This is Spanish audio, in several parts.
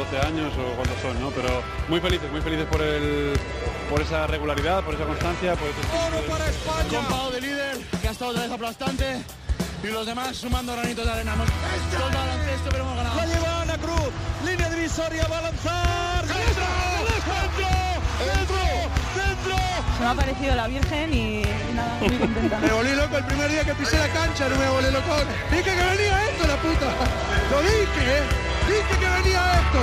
12 años o cuántos son, ¿no? Pero muy felices, muy felices por el por esa regularidad, por esa constancia, por Oro para España. Con de líder, que ha estado otra vez aplastante. Y los demás sumando granitos de arena. Hemos soltado esto, pero hemos ganado. La lleva Ana Cruz. Línea divisoria, va a lanzar. ¡Dentro! ¡Dentro! ¡Dentro! Se me ha parecido la Virgen y nada, muy contenta. me volví loco el primer día que pisé la cancha, no me volé loco. Dije que venía esto, la puta. Lo dije, ¿eh? Dije que venía esto.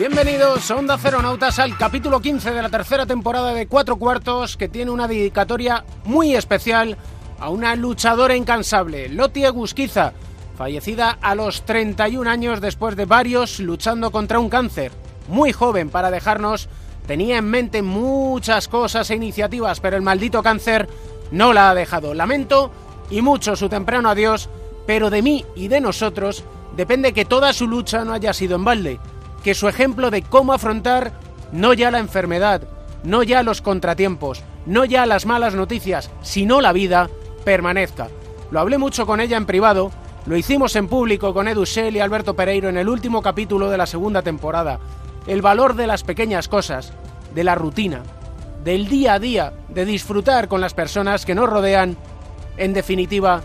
Bienvenidos a Onda Nautas al capítulo 15 de la tercera temporada de Cuatro Cuartos que tiene una dedicatoria muy especial a una luchadora incansable, Loti Egusquiza, fallecida a los 31 años después de varios luchando contra un cáncer. Muy joven para dejarnos, tenía en mente muchas cosas e iniciativas, pero el maldito cáncer no la ha dejado. Lamento y mucho su temprano adiós, pero de mí y de nosotros depende que toda su lucha no haya sido en balde que su ejemplo de cómo afrontar no ya la enfermedad, no ya los contratiempos, no ya las malas noticias, sino la vida, permanezca. Lo hablé mucho con ella en privado, lo hicimos en público con Edu y Alberto Pereiro en el último capítulo de la segunda temporada. El valor de las pequeñas cosas, de la rutina, del día a día, de disfrutar con las personas que nos rodean, en definitiva,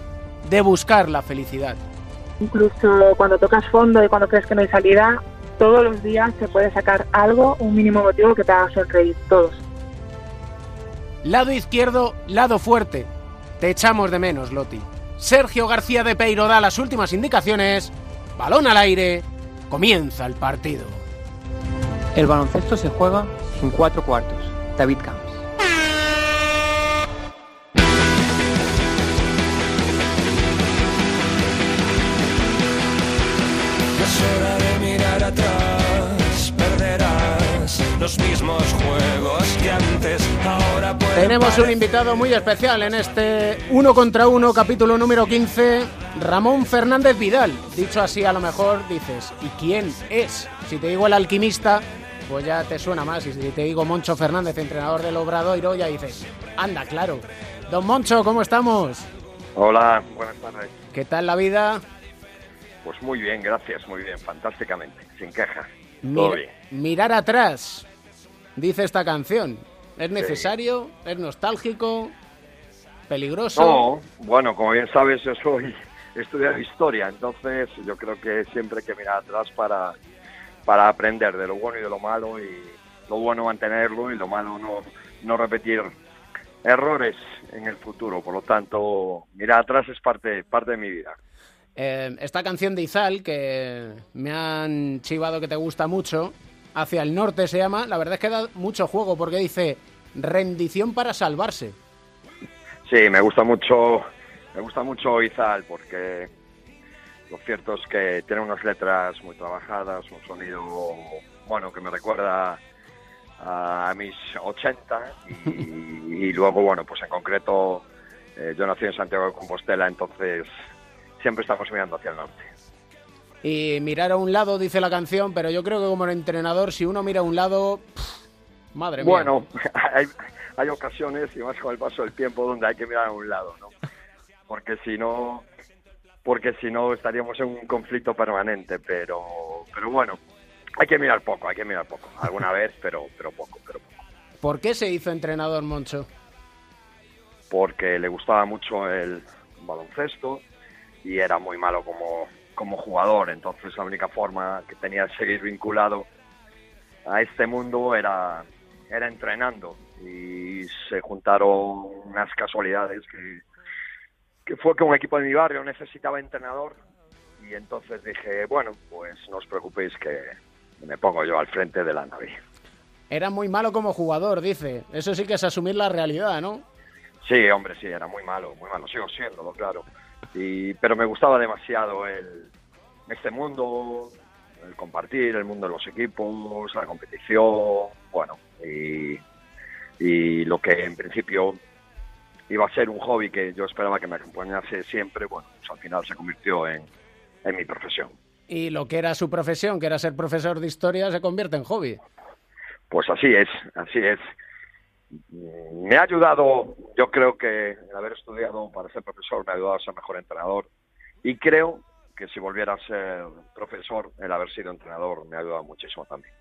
de buscar la felicidad. Incluso cuando tocas fondo y cuando crees que no hay salida, todos los días se puede sacar algo, un mínimo motivo que te haga sonreír, todos. Lado izquierdo, lado fuerte. Te echamos de menos, Loti. Sergio García de Peiro da las últimas indicaciones. Balón al aire. Comienza el partido. El baloncesto se juega en cuatro cuartos. David Camps. los mismos juegos que antes. Ahora Tenemos un invitado muy especial en este uno contra uno, capítulo número 15, Ramón Fernández Vidal. Dicho así, a lo mejor dices, ¿y quién es? Si te digo el alquimista, pues ya te suena más. Y si te digo Moncho Fernández, entrenador del Obradoiro, ya dices, anda, claro. Don Moncho, ¿cómo estamos? Hola, buenas tardes. ¿Qué tal la vida? Pues muy bien, gracias, muy bien, fantásticamente, sin queja. Mirar atrás, dice esta canción. ¿Es necesario? ¿Es nostálgico? ¿Peligroso? No, bueno, como bien sabes, yo soy estudiado historia, entonces yo creo que siempre hay que mirar atrás para, para aprender de lo bueno y de lo malo, y lo bueno mantenerlo y lo malo no, no repetir errores en el futuro. Por lo tanto, mirar atrás es parte, parte de mi vida. Eh, esta canción de Izal, que me han chivado que te gusta mucho, hacia el norte se llama, la verdad es que da mucho juego porque dice rendición para salvarse. Sí, me gusta mucho, me gusta mucho Izal porque lo cierto es que tiene unas letras muy trabajadas, un sonido, bueno, que me recuerda a mis 80 y, luego, bueno, pues en concreto eh, yo nací en Santiago de Compostela, entonces siempre estamos mirando hacia el norte y mirar a un lado, dice la canción, pero yo creo que como entrenador, si uno mira a un lado, madre mía. Bueno, hay, ocasiones, y más con el paso del tiempo, donde hay que mirar a un lado, ¿no? Porque si no, porque si no estaríamos en un conflicto permanente, pero, pero bueno, hay que mirar poco, hay que mirar poco, alguna vez, pero, pero poco, pero poco. ¿Por qué se hizo entrenador Moncho? Porque le gustaba mucho el baloncesto y era muy malo como como jugador, entonces la única forma que tenía de seguir vinculado a este mundo era, era entrenando y se juntaron unas casualidades que, que fue que un equipo de mi barrio necesitaba entrenador y entonces dije, bueno, pues no os preocupéis que me pongo yo al frente de la nave. Era muy malo como jugador, dice. Eso sí que es asumir la realidad, ¿no? Sí, hombre, sí, era muy malo, muy malo. Sigo siendo, claro. Y, pero me gustaba demasiado el, este mundo, el compartir, el mundo de los equipos, la competición, bueno, y, y lo que en principio iba a ser un hobby que yo esperaba que me acompañase siempre, bueno, pues al final se convirtió en, en mi profesión. Y lo que era su profesión, que era ser profesor de historia, se convierte en hobby. pues así es, así es. Me ha ayudado, yo creo que el haber estudiado para ser profesor me ha ayudado a ser mejor entrenador y creo que si volviera a ser profesor, el haber sido entrenador me ha ayudado muchísimo también.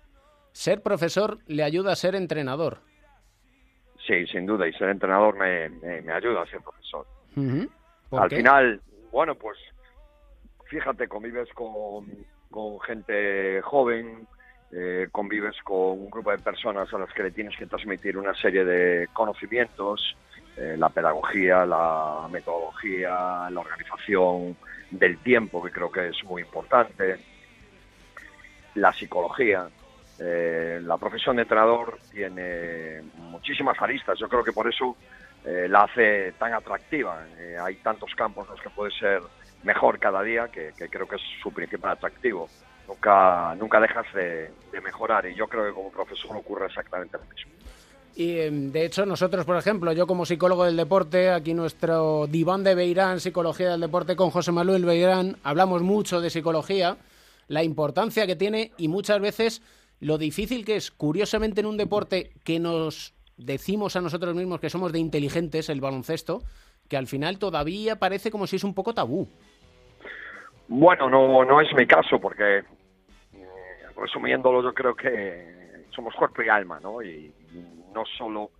Ser profesor le ayuda a ser entrenador. Sí, sin duda, y ser entrenador me, me, ayuda a ser profesor. Al final, bueno, pues fíjate, convives con, con gente joven, eh, convives con un grupo de personas a las que le tienes que transmitir una serie de conocimientos, eh, la pedagogía, la metodología, la organización del tiempo, que creo que es muy importante, la psicología. Eh, la profesión de entrenador tiene muchísimas aristas, yo creo que por eso la hace tan atractiva. hay tantos campos en los que puede ser mejor cada día, que, que creo que es su principal atractivo nunca, nunca dejas de, mejorar y yo creo que como profesor ocurre exactamente lo mismo. Y em, de hecho nosotros, por ejemplo, yo como psicólogo del deporte, aquí nuestro diván de Beirán, Psicología del Deporte con José Manuel Beirán, hablamos mucho de psicología, la importancia que tiene y muchas veces lo difícil que es, curiosamente en un deporte que nos decimos a nosotros mismos que somos de inteligentes, el baloncesto, que al final todavía parece como si es un poco tabú. Bueno, no, no es mi caso porque resumiéndolo, yo creo que somos cuerpo y alma, ¿no? Y no solo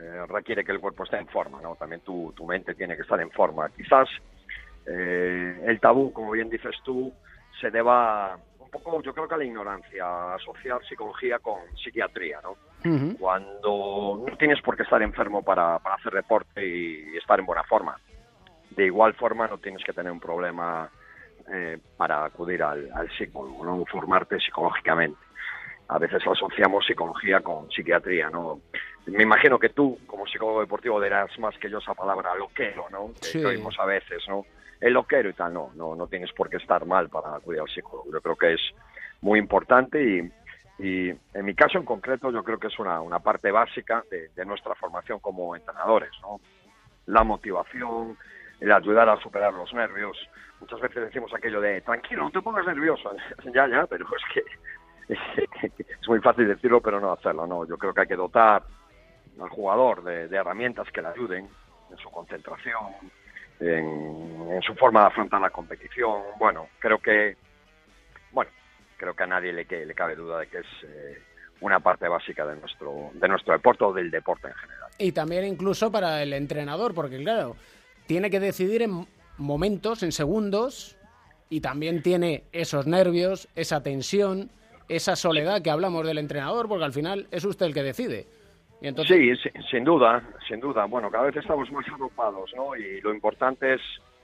eh, requiere que el cuerpo esté en forma, ¿no? También tu, mente tiene que estar en forma. Quizás eh, el tabú, como bien dices tú, se deba poco, yo creo que a la ignorancia, asociar psicología con psiquiatría, ¿no? Cuando no tienes por qué estar enfermo para, para hacer deporte y estar en buena forma. De igual forma, no tienes que tener un problema eh, para acudir al, psicólogo, ¿no? formarte psicológicamente. A veces asociamos psicología con psiquiatría, ¿no? Me imagino que tú, como psicólogo deportivo, dirás más que yo esa palabra loquero, ¿no? Que oímos a veces, ¿no? El loquero y tal, no, no, no tienes por qué estar mal para acudir al psicólogo. Yo creo que es muy importante y, y en mi caso en concreto yo creo que es una, una parte básica de, de nuestra formación como entrenadores, ¿no? La motivación, el ayudar a superar los nervios. Muchas veces decimos aquello de, tranquilo, no te pongas nervioso. ya, ya, pero es que es muy fácil decirlo, pero no hacerlo. No, yo creo que hay que dotar al jugador de, herramientas que le ayuden en su concentración, en, su forma de afrontar la competición. Bueno, creo que, bueno, creo que a nadie le, le cabe duda de que es eh, una parte básica de nuestro, de nuestro deporte o del deporte en general. Y también incluso para el entrenador, porque claro, tiene que decidir en momentos, en segundos, y también tiene esos nervios, esa tensión, esa soledad que hablamos del entrenador, porque al final es usted el que decide. Y entonces... Sí, sin duda, sin duda. Bueno, cada vez estamos más agrupados, ¿no? Y lo importante es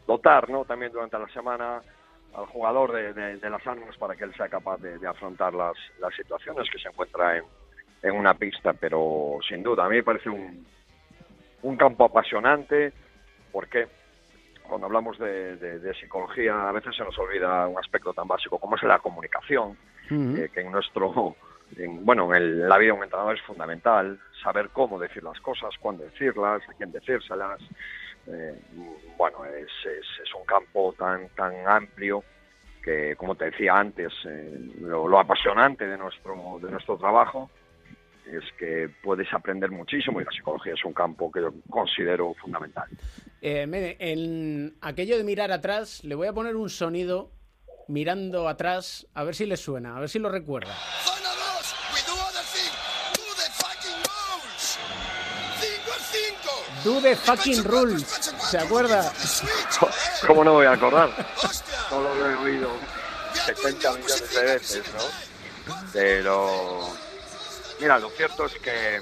dotar, ¿no? También durante la semana al jugador de, las armas para que él sea capaz de, afrontar las, las, situaciones que se encuentra en, en, una pista. Pero sin duda, a mí me parece un, un campo apasionante porque cuando hablamos de, psicología a veces se nos olvida un aspecto tan básico como es la comunicación, eh, que en nuestro, bueno, en la vida de un entrenador es fundamental, saber cómo decir las cosas, cuándo decirlas, a quién decírselas. Eh, bueno, es, un campo tan, tan amplio que, como te decía antes, eh, lo, lo, apasionante de nuestro, de nuestro trabajo es que puedes aprender muchísimo y la psicología es un campo que yo considero fundamental. Eh, en aquello de mirar atrás, le voy a poner un sonido mirando atrás, a ver si le suena, a ver si lo recuerda. Do the fucking rules. ¿Se acuerda? ¿Cómo no voy a acordar? Solo lo he oído 70 millones de veces, ¿no? Pero Mira, lo cierto es que,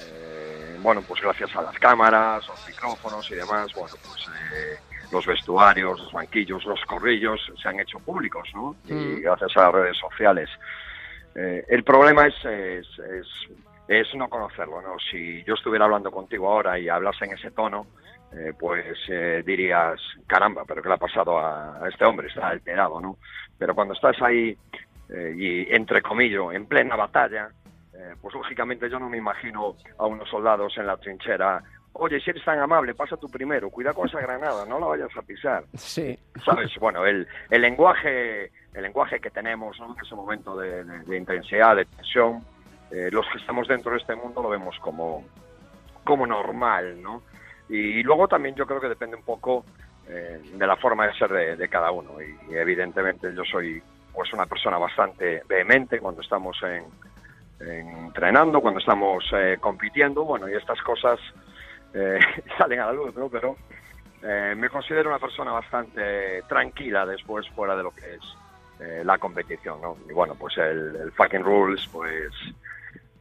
eh, bueno, pues gracias a las cámaras, los micrófonos y demás, bueno, pues eh, los vestuarios, los banquillos, los corrillos se han hecho públicos, ¿no? Y mm. gracias a las redes sociales. Eh, el problema es, es, es, no conocerlo, ¿no? Si yo estuviera hablando contigo ahora y hablas en ese tono, pues dirías, caramba, pero ¿qué le ha pasado a, a, este hombre? Está alterado, ¿no? Pero cuando estás ahí eh, y entre comillas, en plena batalla, eh, pues lógicamente yo no me imagino a unos soldados en la trinchera. Oye, si eres tan amable, pasa tú primero, cuida con esa granada, no la vayas a pisar. Sí. ¿Sabes? Bueno, el, el lenguaje el lenguaje que tenemos en ese momento de, intensidad, de tensión, eh, los que estamos dentro de este mundo lo vemos como, como normal, ¿no? Y, luego también yo creo que depende un poco eh, de la forma de ser de, cada uno. Y, evidentemente yo soy pues una persona bastante vehemente cuando estamos en, entrenando, cuando estamos eh, compitiendo, bueno, y estas cosas salen a la luz, ¿no? Pero me considero una persona bastante tranquila después fuera de lo que es la competición, ¿no? Y bueno, pues el fucking rules, pues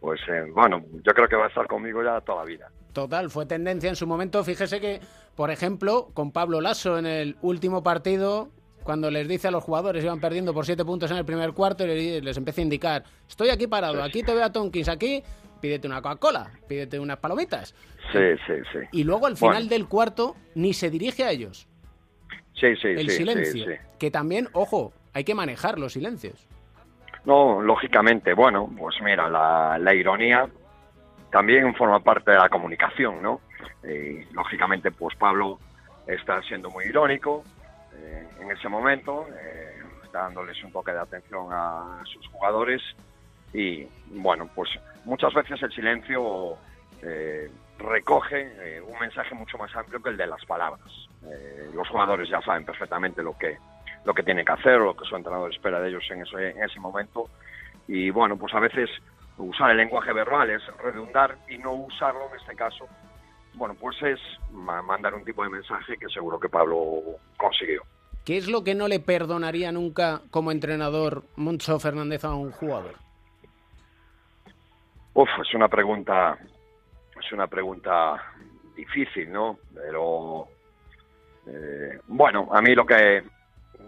pues eh, bueno, yo creo que va a estar conmigo ya toda la vida. Total, fue tendencia en su momento. Fíjese que, por ejemplo, con Pablo Lasso en el último partido, cuando les dice a los jugadores iban perdiendo por siete puntos en el primer cuarto, y les empieza a indicar, estoy aquí parado, aquí te veo a Tonkins, aquí pídete una Coca-Cola, pídete unas palomitas. Sí, sí, sí. Y luego al final del cuarto ni se dirige a ellos. Sí, sí, el sí. silencio. Que también, ojo, hay que manejar los silencios. No, lógicamente, bueno, pues mira, la, ironía también forma parte de la comunicación, ¿no? Eh, lógicamente, pues Pablo está siendo muy irónico eh, en ese momento, eh, está dándoles un toque de atención a sus jugadores y, bueno, pues muchas veces el silencio recoge un mensaje mucho más amplio que el de las palabras. los jugadores ya saben perfectamente lo que lo que tiene que hacer o lo que su entrenador espera de ellos en ese, en ese momento. Y bueno, pues a veces usar el lenguaje verbal es redundar y no usarlo en este caso, bueno, pues es mandar un tipo de mensaje que seguro que Pablo consiguió. ¿Qué es lo que no le perdonaría nunca como entrenador Moncho Fernández a un jugador? Uf, es una pregunta, es una pregunta difícil, ¿no? Pero eh, bueno, a mí lo que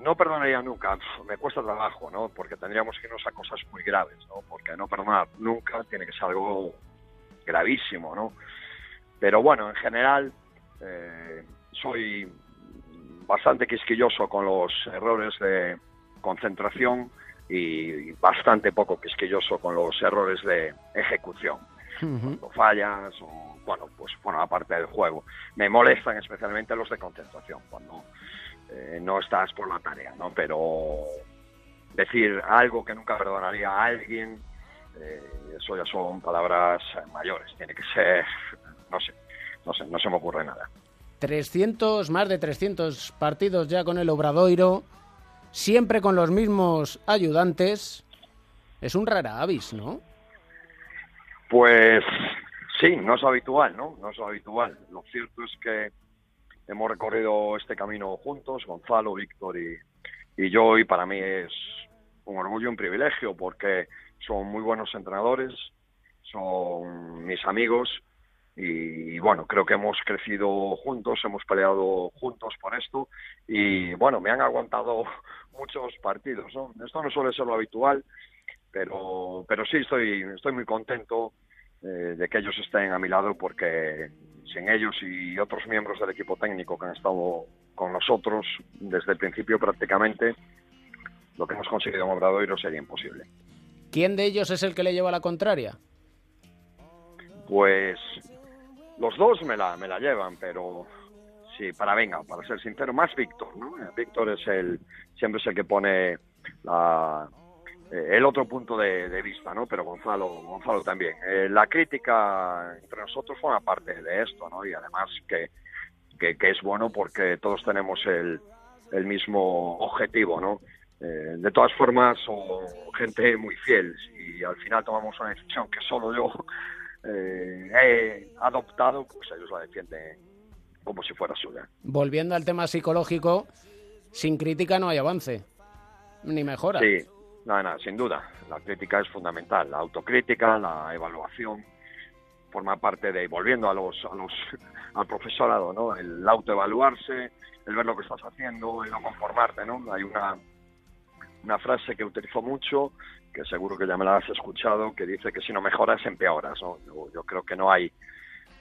no perdonaría nunca, me cuesta trabajo, ¿no? Porque tendríamos que irnos a cosas muy graves, ¿no? Porque no perdonar nunca tiene que ser algo gravísimo, ¿no? Pero bueno, en general eh, soy bastante quisquilloso con los errores de concentración y bastante poco quisquilloso con los errores de ejecución. Cuando fallas o, bueno, pues bueno, aparte del juego. Me molestan especialmente los de concentración, cuando eh, no estás por la tarea, ¿no? Pero decir algo que nunca perdonaría a alguien, eh, eso ya son palabras mayores. Tiene que ser, no sé, no sé, no se me ocurre nada. 300, más de 300 partidos ya con el Obradoiro, siempre con los mismos ayudantes. Es un rara avis, ¿no? Pues sí, no es habitual, ¿no? No es habitual. Lo cierto es que hemos recorrido este camino juntos, Gonzalo, Víctor y, yo, y para mí es un orgullo, un privilegio, porque son muy buenos entrenadores, son mis amigos y, bueno, creo que hemos crecido juntos, hemos peleado juntos por esto y bueno, me han aguantado muchos partidos. Esto no suele ser lo habitual, pero, pero sí estoy, estoy muy contento eh, de que ellos estén a mi lado porque sin ellos y otros miembros del equipo técnico que han estado con nosotros desde el principio prácticamente, lo que hemos conseguido en Obradoiro sería imposible. ¿Quién de ellos es el que le lleva la contraria? Pues los dos me la, me la llevan, pero sí, para venga, para ser sincero, más Víctor, ¿no? Víctor es el, siempre es el que pone la, eh, el otro punto de, vista, ¿no? Pero Gonzalo, Gonzalo también. Eh, la crítica entre nosotros forma parte de esto, ¿no? Y además que, que, es bueno porque todos tenemos el, el mismo objetivo, ¿no? Eh, de todas formas, son gente muy fiel y al final tomamos una decisión que solo yo he adoptado, pues ellos la defienden como si fuera suya. Volviendo al tema psicológico, sin crítica no hay avance, ni mejora. Sí, Nada, nada, sin duda. La crítica es fundamental. La autocrítica, la evaluación, forma parte de, volviendo a los, a los, al profesorado, ¿no? El autoevaluarse, el ver lo que estás haciendo, el no conformarte, ¿no? Hay una, una frase que utilizo mucho, que seguro que ya me la has escuchado, que dice que si no mejoras, empeoras, ¿no? Yo, creo que no hay,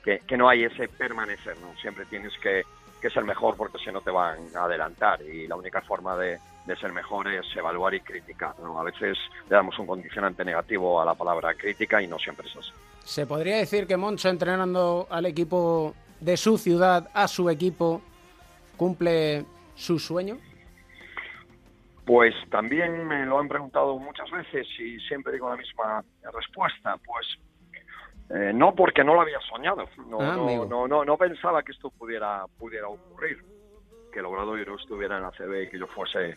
que, que no hay ese permanecer, ¿no? Siempre tienes que, que ser mejor porque si no te van a adelantar y la única forma de, de ser mejores, evaluar y criticar. A veces le damos un condicionante negativo a la palabra crítica y no siempre es así. ¿Se podría decir que Moncho entrenando al equipo de su ciudad, a su equipo, cumple su sueño? Pues también me lo han preguntado muchas veces y siempre digo la misma respuesta. Pues eh, no porque no lo había soñado, no, Ah, no, no, no, no pensaba que esto pudiera, pudiera ocurrir, que el Obradoiro estuviera en la CB y que yo fuese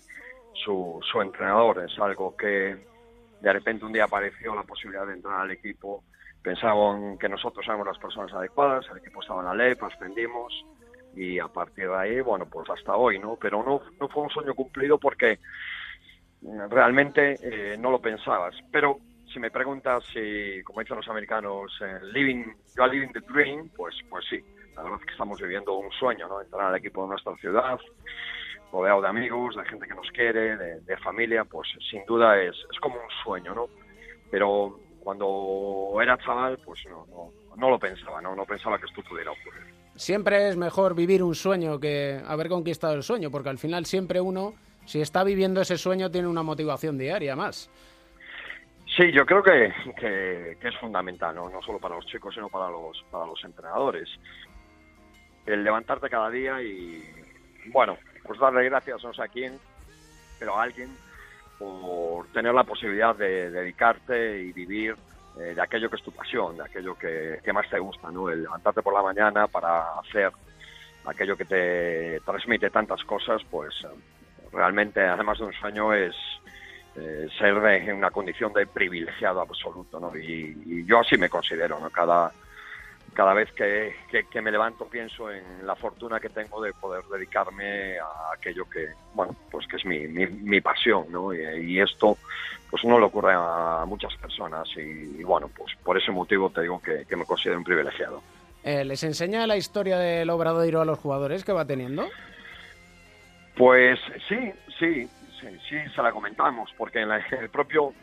su, su entrenador. Es algo que de repente un día apareció la posibilidad de entrar al equipo. Pensaban que nosotros éramos las personas adecuadas, el equipo estaba en la LEP, ascendimos y a partir de ahí, bueno, pues hasta hoy, ¿no? Pero no, no fue un sueño cumplido porque realmente eh, no lo pensabas. Pero si me preguntas si, como dicen los americanos, eh, living, you are living the dream, pues, pues sí. La verdad es que estamos viviendo un sueño, ¿no? Entrar al equipo de nuestra ciudad, rodeado de amigos, de gente que nos quiere, de, de familia, pues sin duda es, es como un sueño, ¿no? Pero cuando era chaval, pues no, no, no lo pensaba, ¿no? No pensaba que esto pudiera ocurrir. Siempre es mejor vivir un sueño que haber conquistado el sueño, porque al final siempre uno, si está viviendo ese sueño, tiene una motivación diaria más. Sí, yo creo que, que, que es fundamental, ¿no? no solo para los chicos, sino para los, para los entrenadores. El levantarte cada día y, bueno, pues darle gracias no sé a quién, pero a alguien, por tener la posibilidad de dedicarte y vivir eh, de aquello que es tu pasión, de aquello que, más te gusta, ¿no? El levantarte por la mañana para hacer aquello que te transmite tantas cosas, pues realmente, además de un sueño, es eh, ser en una condición de privilegiado absoluto, ¿no? Y yo así me considero, ¿no? Cada, cada vez que, que, que me levanto pienso en la fortuna que tengo de poder dedicarme a aquello que, bueno, pues que es mi, mi, mi pasión, ¿no? Y, y esto, pues no le ocurre a muchas personas y, y bueno, pues por ese motivo te digo que, que me considero un privilegiado. Eh, ¿Les enseña la historia del Obradoiro a los jugadores que va teniendo? Pues sí, sí, sí, sí se la comentamos, porque en, la- el propio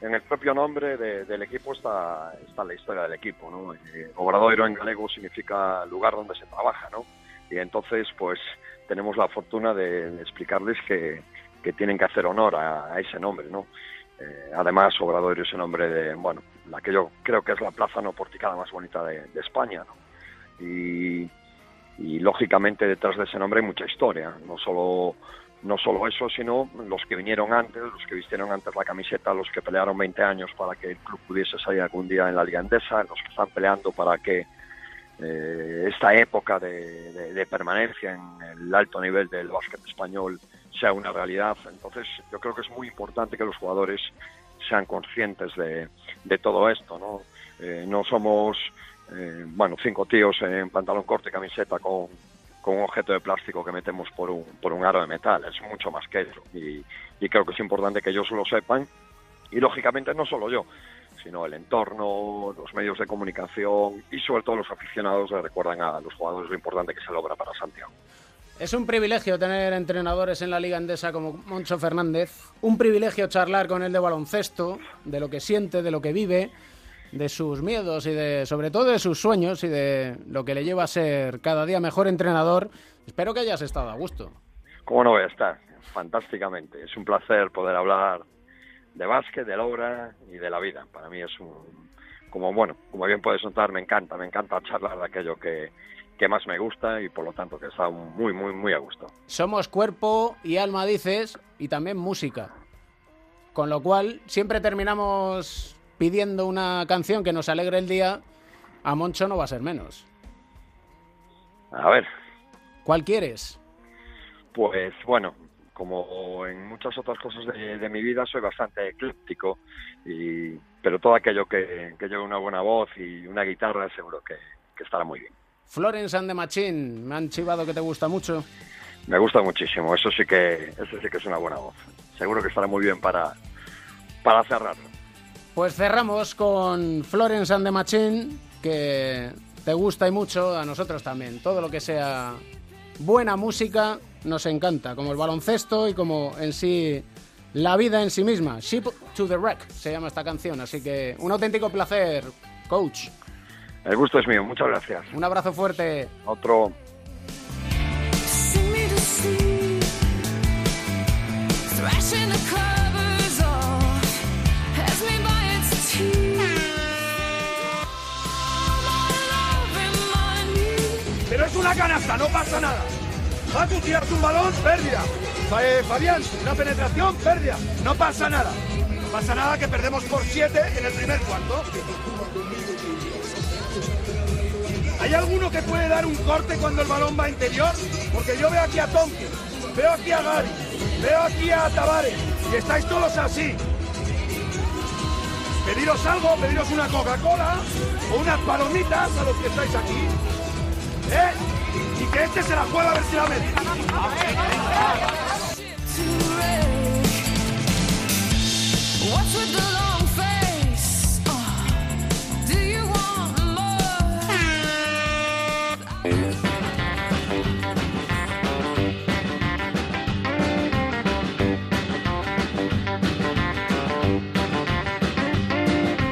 en el propio nombre de- del equipo está, está la historia del equipo, ¿no? Eh, Obradoiro en galego significa lugar donde se trabaja, ¿no? Y entonces, pues, tenemos la fortuna de, explicarles que, que tienen que hacer honor a, ese nombre, ¿no? Eh, además, Obradoiro es el nombre de, bueno, la que yo creo que es la plaza no porticada más bonita de, de España, ¿no? Y, y lógicamente detrás de ese nombre hay mucha historia, no solo no solo eso, sino los que vinieron antes, los que vistieron antes la camiseta, los que pelearon 20 años para que el club pudiese salir algún día en la Liga Endesa, los que están peleando para que eh, esta época de, permanencia en el alto nivel del básquet español sea una realidad. Entonces, yo creo que es muy importante que los jugadores sean conscientes de, de todo esto, ¿no? Eh, no somos, eh, bueno, cinco tíos en pantalón corto y camiseta con, con un objeto de plástico que metemos por un, por un aro de metal, es mucho más que eso. Y, y creo que es importante que ellos lo sepan. Y lógicamente no solo yo, sino el entorno, los medios de comunicación y sobre todo los aficionados le recuerdan a los jugadores lo importante que se logra para Santiago. Es un privilegio tener entrenadores en la Liga Endesa como Moncho Fernández, un privilegio charlar con él de baloncesto, de lo que siente, de lo que vive, de sus miedos y de sobre todo de sus sueños y de lo que le lleva a ser cada día mejor entrenador. Espero que hayas estado a gusto. ¿Cómo no voy a estar? Fantásticamente. Es un placer poder hablar de básquet, de la obra y de la vida. Para mí es un, como bueno, como bien puedes notar, me encanta, me encanta charlar de aquello que, que más me gusta y por lo tanto que está muy, muy, muy a gusto. Somos cuerpo y alma, dices, y también música. Con lo cual, siempre terminamos pidiendo una canción que nos alegre el día. A Moncho no va a ser menos. A ver, ¿Cuál quieres? pues bueno, como en muchas otras cosas de, de mi vida soy bastante ecléptico, y, pero todo aquello que, que lleve una buena voz y una guitarra seguro que, que estará muy bien. Florence and the Machine, me han chivado que te gusta mucho. Me gusta muchísimo, eso sí que, eso sí que es una buena voz. Seguro que estará muy bien para, para cerrarlo. Pues cerramos con Florence and the Machine, que te gusta y mucho, a nosotros también. Todo lo que sea buena música nos encanta, como el baloncesto y como en sí la vida en sí misma. Ship to the Wreck se llama esta canción, así que un auténtico placer, coach. El gusto es mío, muchas gracias. Un abrazo fuerte. Otro. The una canasta, no pasa nada. Facu, tiras un balón, pérdida. Eh, Fabián, una penetración, pérdida. No pasa nada. No pasa nada que perdemos por siete en el primer cuarto. ¿Hay alguno que puede dar un corte cuando el balón va interior? Porque yo veo aquí a Tonkin, veo aquí a Gary, veo aquí a Tavares y estáis todos así. Pediros algo, pediros una Coca-Cola o unas palomitas a los que estáis aquí. ¿Eh? Y que este se la juega a ver si la mete. What's with the long face? Oh, do you want more?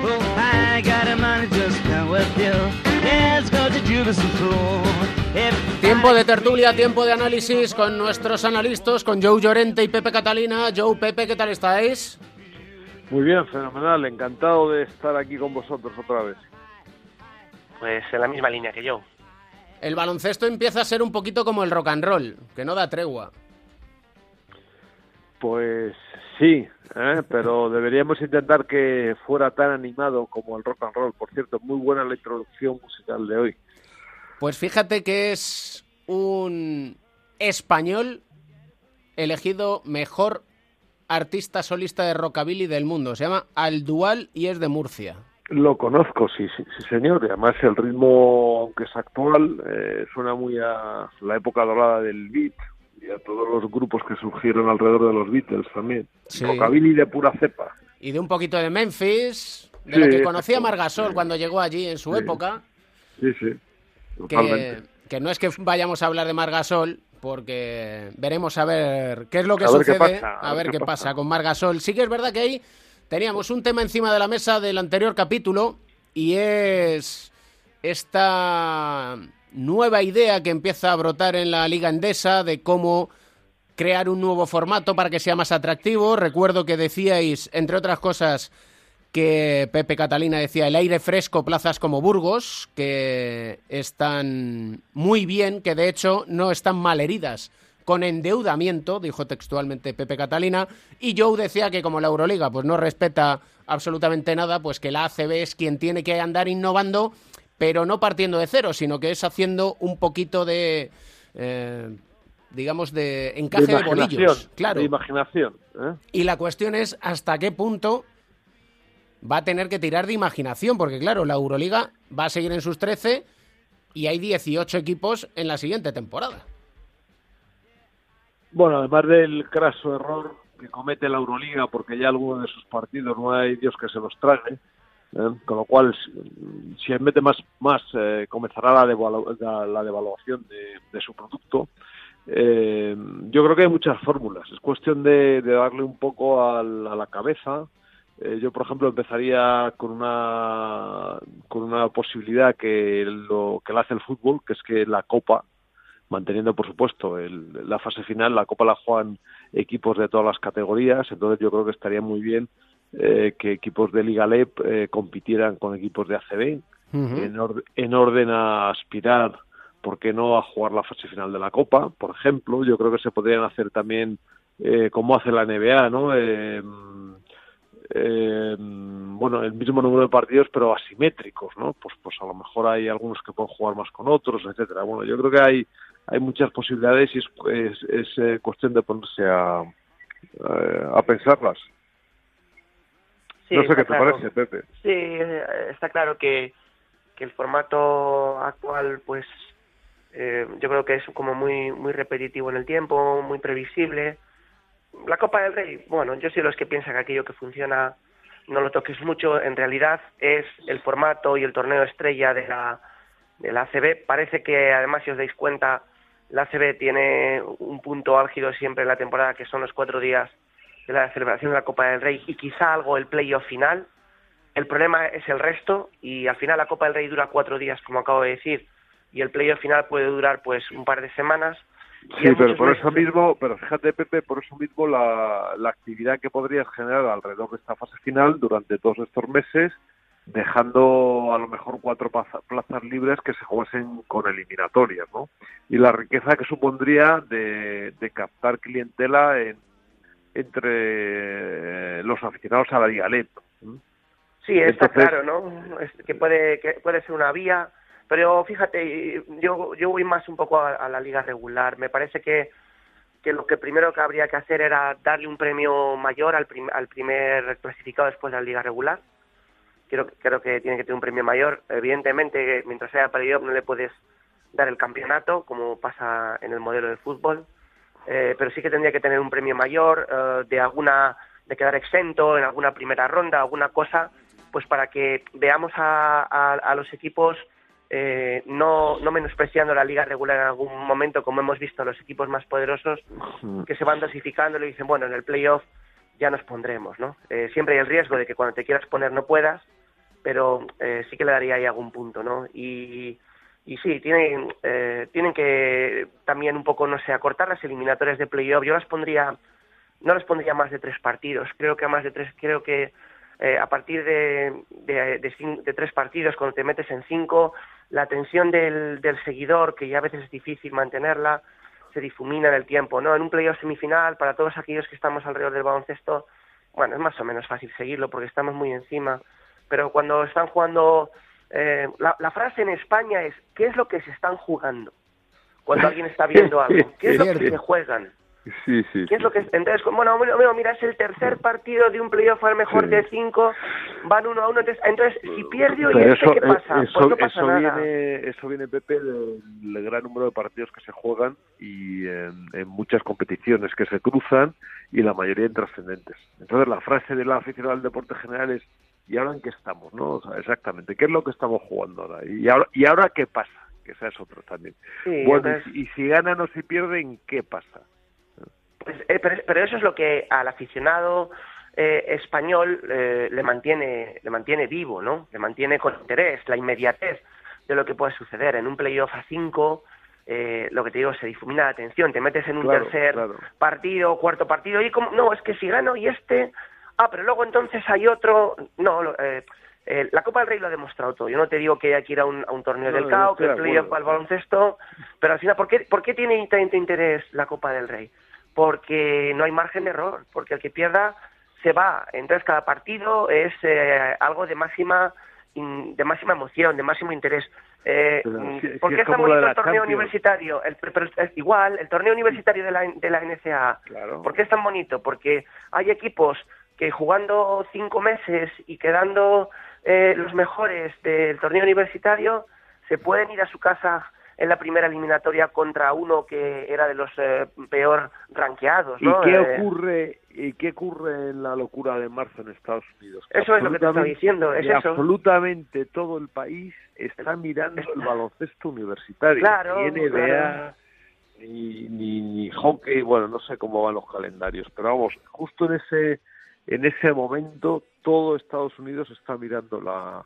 Oh, I got a money just come with you. Let's go to Judas and Fool. If Tiempo de tertulia, tiempo de análisis con nuestros analistas, con Joe Llorente y Pepe Catalina. Joe, Pepe, ¿qué tal estáis? Muy bien, fenomenal. Encantado de estar aquí con vosotros otra vez. Pues en la misma línea que yo. El baloncesto empieza a ser un poquito como el rock and roll, que no da tregua. Pues sí, ¿eh? pero deberíamos intentar que fuera tan animado como el rock and roll. Por cierto, muy buena la introducción musical de hoy. Pues fíjate que es un español elegido mejor artista solista de rockabilly del mundo. Se llama Aldual y es de Murcia. Lo conozco, sí, sí, sí, señor. Y además el ritmo, aunque es actual, eh, suena muy a la época dorada del beat y a todos los grupos que surgieron alrededor de los Beatles también. Sí. Rockabilly de pura cepa. Y de un poquito de Memphis, de Sí, lo que conocía. Margasol cuando llegó allí en su época. Sí, sí. Que, que no es que vayamos a hablar de Margasol, porque veremos a ver qué es lo que A ver qué sucede, pasa, a ver qué pasa con Margasol. Sí que es verdad que ahí teníamos un tema encima de la mesa del anterior capítulo y es esta nueva idea que empieza a brotar en la Liga Endesa de cómo crear un nuevo formato para que sea más atractivo. Recuerdo que decíais, entre otras cosas, que Pepe Catalina decía el aire fresco, plazas como Burgos, que están muy bien, que de hecho no están mal heridas con endeudamiento, dijo textualmente Pepe Catalina, y Joe decía que como la Euroliga pues no respeta absolutamente nada, pues que la ACB es quien tiene que andar innovando, pero no partiendo de cero, sino que es haciendo un poquito de, eh, digamos, de encaje de, bolillos. Claro. de imaginación. ¿eh? Y la cuestión es hasta qué punto va a tener que tirar de imaginación, porque claro, la Euroliga va a seguir en sus 13 y hay 18 equipos en la siguiente temporada. Bueno, además del craso error que comete la Euroliga, porque ya algunos de sus partidos no hay Dios que se los trague, ¿eh? con lo cual, si- si mete más, más eh, comenzará la, devalu- la, devaluación de, de su producto. Eh, yo creo que hay muchas fórmulas, es cuestión de, de darle un poco al- a la cabeza. Eh, yo, por ejemplo, empezaría con una, con una posibilidad que lo que la hace el fútbol, que es que la Copa, manteniendo por supuesto el- la fase final, la Copa la juegan equipos de todas las categorías, entonces yo creo que estaría muy bien eh, que equipos de Liga LEP eh, compitieran con equipos de ACB en, or- en orden a aspirar, ¿por qué no?, a jugar la fase final de la Copa, por ejemplo. Yo creo que se podrían hacer también, eh, como hace la NBA, ¿no?, Eh, eh, bueno, el mismo número de partidos, pero asimétricos, ¿no? Pues, pues a lo mejor hay algunos que pueden jugar más con otros, etcétera. Bueno, yo creo que hay hay muchas posibilidades y es, es, es, eh, cuestión de ponerse a, eh, a pensarlas. Sí, no sé qué te parece, Pepe. Sí, eh, está claro que, que el formato actual, pues, eh, yo creo que es como muy muy repetitivo en el tiempo, muy previsible. La Copa del Rey, bueno, yo soy los que piensan que aquello que funciona no lo toques mucho. En realidad es el formato y el torneo estrella de la, de la ACB. Parece que, además, si os dais cuenta, la ACB tiene un punto álgido siempre en la temporada, que son los cuatro días de la celebración de la Copa del Rey y quizá algo el playoff final. El problema es el resto y al final la Copa del Rey dura cuatro días, como acabo de decir, y el playoff final puede durar pues un par de semanas. Sí, pero por eso mismo, pero fíjate Pepe, por eso mismo la, la actividad que podrías generar alrededor de esta fase final durante todos estos meses dejando a lo mejor cuatro plaza- plazas libres que se jugasen con eliminatorias, ¿no? Y la riqueza que supondría de, de captar clientela en- entre los aficionados a la Liga. Sí, está Entonces- claro, ¿no? Es que puede que puede ser una vía, pero fíjate, yo yo voy más un poco a, la liga regular. Me parece que que lo que primero que habría que hacer era darle un premio mayor al, prim- al primer clasificado después de la liga regular. Creo, creo que tiene que tener un premio mayor. Evidentemente, mientras sea playoff no le puedes dar el campeonato, como pasa en el modelo de fútbol. Eh, pero sí que tendría que tener un premio mayor eh, de alguna de quedar exento en alguna primera ronda, alguna cosa, pues para que veamos a- a los equipos eh, no, no menospreciando la liga regular en algún momento, como hemos visto los equipos más poderosos que se van dosificando y le dicen, bueno, en el playoff ya nos pondremos, ¿no? Eh, siempre hay el riesgo de que cuando te quieras poner no puedas, pero eh, sí que le daría ahí algún punto, ¿no? Y, y sí, tienen, eh, tienen que también un poco, no sé, acortar las eliminatorias de playoff. Yo las pondría, no las pondría más de tres partidos. Creo que a más de tres, creo que eh, a partir de, de, de cin- de tres partidos, cuando te metes en cinco, la atención del, del seguidor, que ya a veces es difícil mantenerla, se difumina en el tiempo, ¿no? En un playoff semifinal, para todos aquellos que estamos alrededor del baloncesto, bueno, es más o menos fácil seguirlo porque estamos muy encima, pero cuando están jugando, eh, la, la frase en España es, ¿qué es lo que se están jugando? Cuando alguien está viendo algo, ¿qué es lo que se juegan? Sí, sí. ¿Qué es lo que entonces bueno bueno, mira es el tercer partido de un playoff al mejor Sí. de cinco van uno a uno entonces, entonces si pierdo y Pero este qué pasa eh, eso, pues no pasa eso nada viene, eso viene Pepe del, del gran número de partidos que se juegan y en, en muchas competiciones que se cruzan y la mayoría intrascendentes. Entonces la frase del aficionado al deporte general es ¿y ahora en qué estamos? ¿no? O sea, exactamente, ¿qué es lo que estamos jugando ahora? ¿Y ahora, y ahora qué pasa? Que esa es otra también. Sí, bueno, entonces- y, y si ganan o si pierden, ¿qué pasa? Pues, eh, pero, pero eso es lo que al aficionado eh, español eh, le mantiene le mantiene vivo no le mantiene con interés la inmediatez de lo que puede suceder en un playoff a cinco eh, lo que te digo se difumina la atención te metes en un Claro, tercer claro. partido cuarto partido y como no es que si gano y este ah pero luego entonces hay otro no eh, eh, la Copa del Rey lo ha demostrado todo. Yo no te digo que hay que ir a un, a un torneo No, del CAO, estoy que el playoff al baloncesto, pero al final, ¿por qué, ¿por qué tiene tanto interés la Copa del Rey? Porque no hay margen de error, porque el que pierda se va. Entonces cada partido es eh, algo de máxima de máxima emoción, de máximo interés. Eh, mm, si- si ¿Por es qué es de bonito el torneo Champions. universitario? El- pero es igual, el torneo universitario de la, de la NCAA. Claro. ¿Por qué es tan bonito? Porque hay equipos que jugando cinco meses y quedando eh, los mejores del torneo universitario se pueden ir a su casa en la primera eliminatoria contra uno que era de los eh, peor rankeados, ¿no? ¿Y qué Eh, ocurre y qué ocurre en la locura de marzo en Estados Unidos? Eso es lo que te Absolutamente- diciendo, es eso. Absolutamente todo el país está mirando el baloncesto universitario. Claro, ni NBA, claro. ni, ni, ni hockey, bueno, no sé cómo van los calendarios, pero vamos, justo en ese en ese momento todo Estados Unidos está mirando la,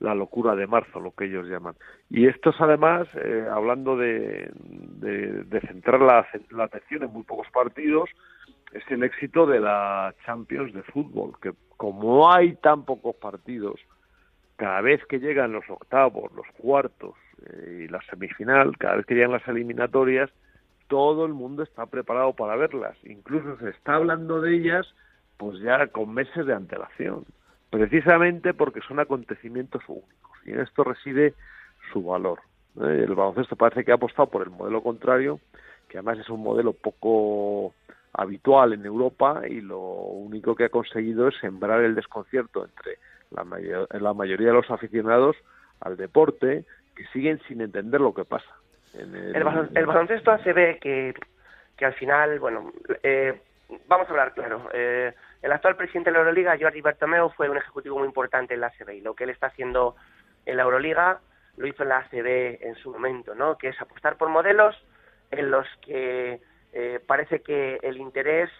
la locura de marzo, lo que ellos llaman. Y esto es además, eh, hablando de, centrar la, la atención en muy pocos partidos, es el éxito de la Champions de fútbol, que como hay tan pocos partidos, cada vez que llegan los octavos, los cuartos eh, y la semifinal, cada vez que llegan las eliminatorias, todo el mundo está preparado para verlas. Incluso se está hablando de ellas pues ya con meses de antelación, precisamente porque son acontecimientos únicos y en esto reside su valor. El baloncesto parece que ha apostado por el modelo contrario, que además es un modelo poco habitual en Europa y lo único que ha conseguido es sembrar el desconcierto entre la, mayo- la mayoría de los aficionados al deporte que siguen sin entender lo que pasa. En el- el, balon- el baloncesto ACB que, que al final, bueno, eh, vamos a hablar claro. eh, el actual presidente de la Euroliga, Jordi Bertomeu, fue un ejecutivo muy importante en la ACB y lo que él está haciendo en la Euroliga lo hizo en la ACB en su momento, ¿no? Que es apostar por modelos en los que eh, parece que el interés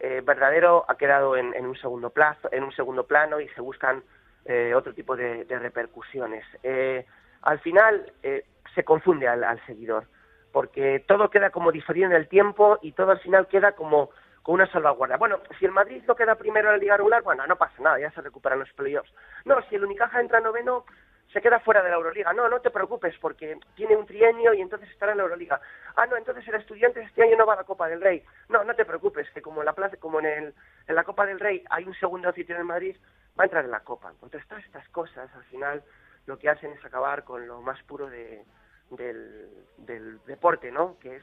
eh, verdadero ha quedado en, un segundo plazo, en un segundo plano y se buscan eh, otro tipo de, de repercusiones. Eh, al final eh, se confunde al, al seguidor porque todo queda como diferido en el tiempo y todo al final queda como con una salvaguardia. Bueno, si el Madrid no queda primero en la liga regular, bueno, no pasa nada, ya se recuperan los playoffs. No, si el Unicaja entra noveno, se queda fuera de la Euroliga. No, no te preocupes porque tiene un trienio y entonces estará en la Euroliga. Ah, no, entonces el estudiante este año no va a la Copa del Rey. No, no te preocupes que como en la plaza, como en el en la Copa del Rey hay un segundo anfitrión en Madrid, va a entrar en la Copa. Entonces todas estas cosas al final lo que hacen es acabar con lo más puro de, del, del deporte, ¿no? Que es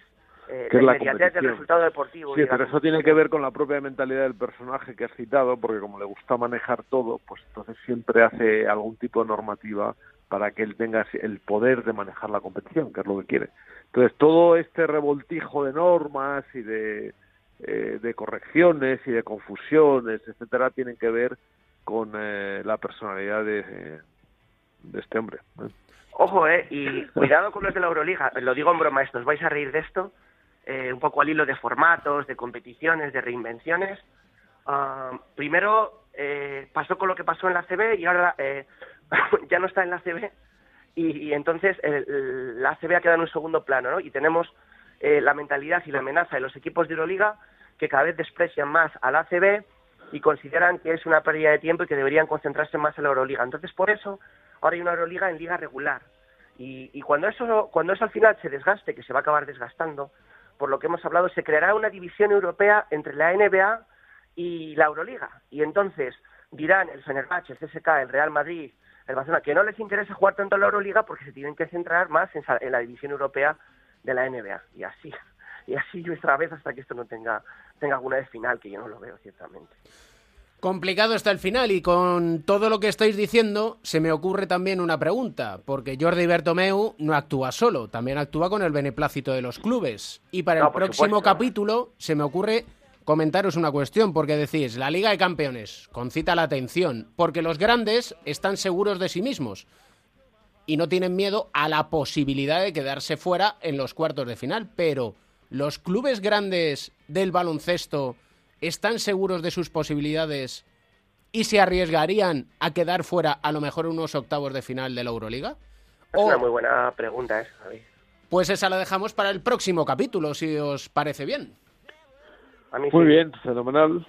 eh, Que la inmediatez del competición. resultado deportivo. Sí, pero eso tiene que ver con la propia mentalidad del personaje que has citado, porque como le gusta manejar todo, pues entonces siempre hace algún tipo de normativa para que él tenga el poder de manejar la competición, que es lo que quiere. Entonces, todo este revoltijo de normas y de, eh, de correcciones y de confusiones, etcétera, tienen que ver con eh, la personalidad de, de este hombre. Ojo, eh, y cuidado con los de la Euroliga, lo digo en broma, esto, os vais a reír de esto, eh, un poco al hilo de formatos, de competiciones, de reinvenciones. Ah, primero eh, pasó con lo que pasó en la CB y ahora eh, ya no está en la CB y, y entonces el- el- la CB ha quedado en un segundo plano, ¿no? Y tenemos eh, la mentalidad y la amenaza de los equipos de Euroliga que cada vez desprecian más a la ACB y consideran que es una pérdida de tiempo y que deberían concentrarse más en la Euroliga. Entonces, por eso, ahora hay una Euroliga en liga regular. Y, y cuando eso cuando eso al final se desgaste, que se va a acabar desgastando, por lo que hemos hablado, se creará una división europea entre la NBA y la Euroliga. Y entonces dirán el Fenerbahce, el CSK, el Real Madrid, el Barcelona, que no les interesa jugar tanto en la Euroliga porque se tienen que centrar más en, la división europea de la NBA. Y así, y así nuestra vez hasta que esto no tenga, tenga alguna vez final, que yo no lo veo ciertamente. Complicado está el final y con todo lo que estáis diciendo se me ocurre también una pregunta, porque Jordi Bertomeu no actúa solo, también actúa con el beneplácito de los clubes. Y para No, el próximo supuesto. capítulo se me ocurre comentaros una cuestión, porque decís, la Liga de Campeones, concita la atención, porque los grandes están seguros de sí mismos y no tienen miedo a la posibilidad de quedarse fuera en los cuartos de final, pero los clubes grandes del baloncesto están seguros de sus posibilidades y se arriesgarían a quedar fuera a lo mejor en unos octavos de final de la Euroliga? Es una muy buena pregunta esa, Javi. Pues esa la dejamos para el próximo capítulo, si os parece bien. A mí Muy sí. bien, fenomenal.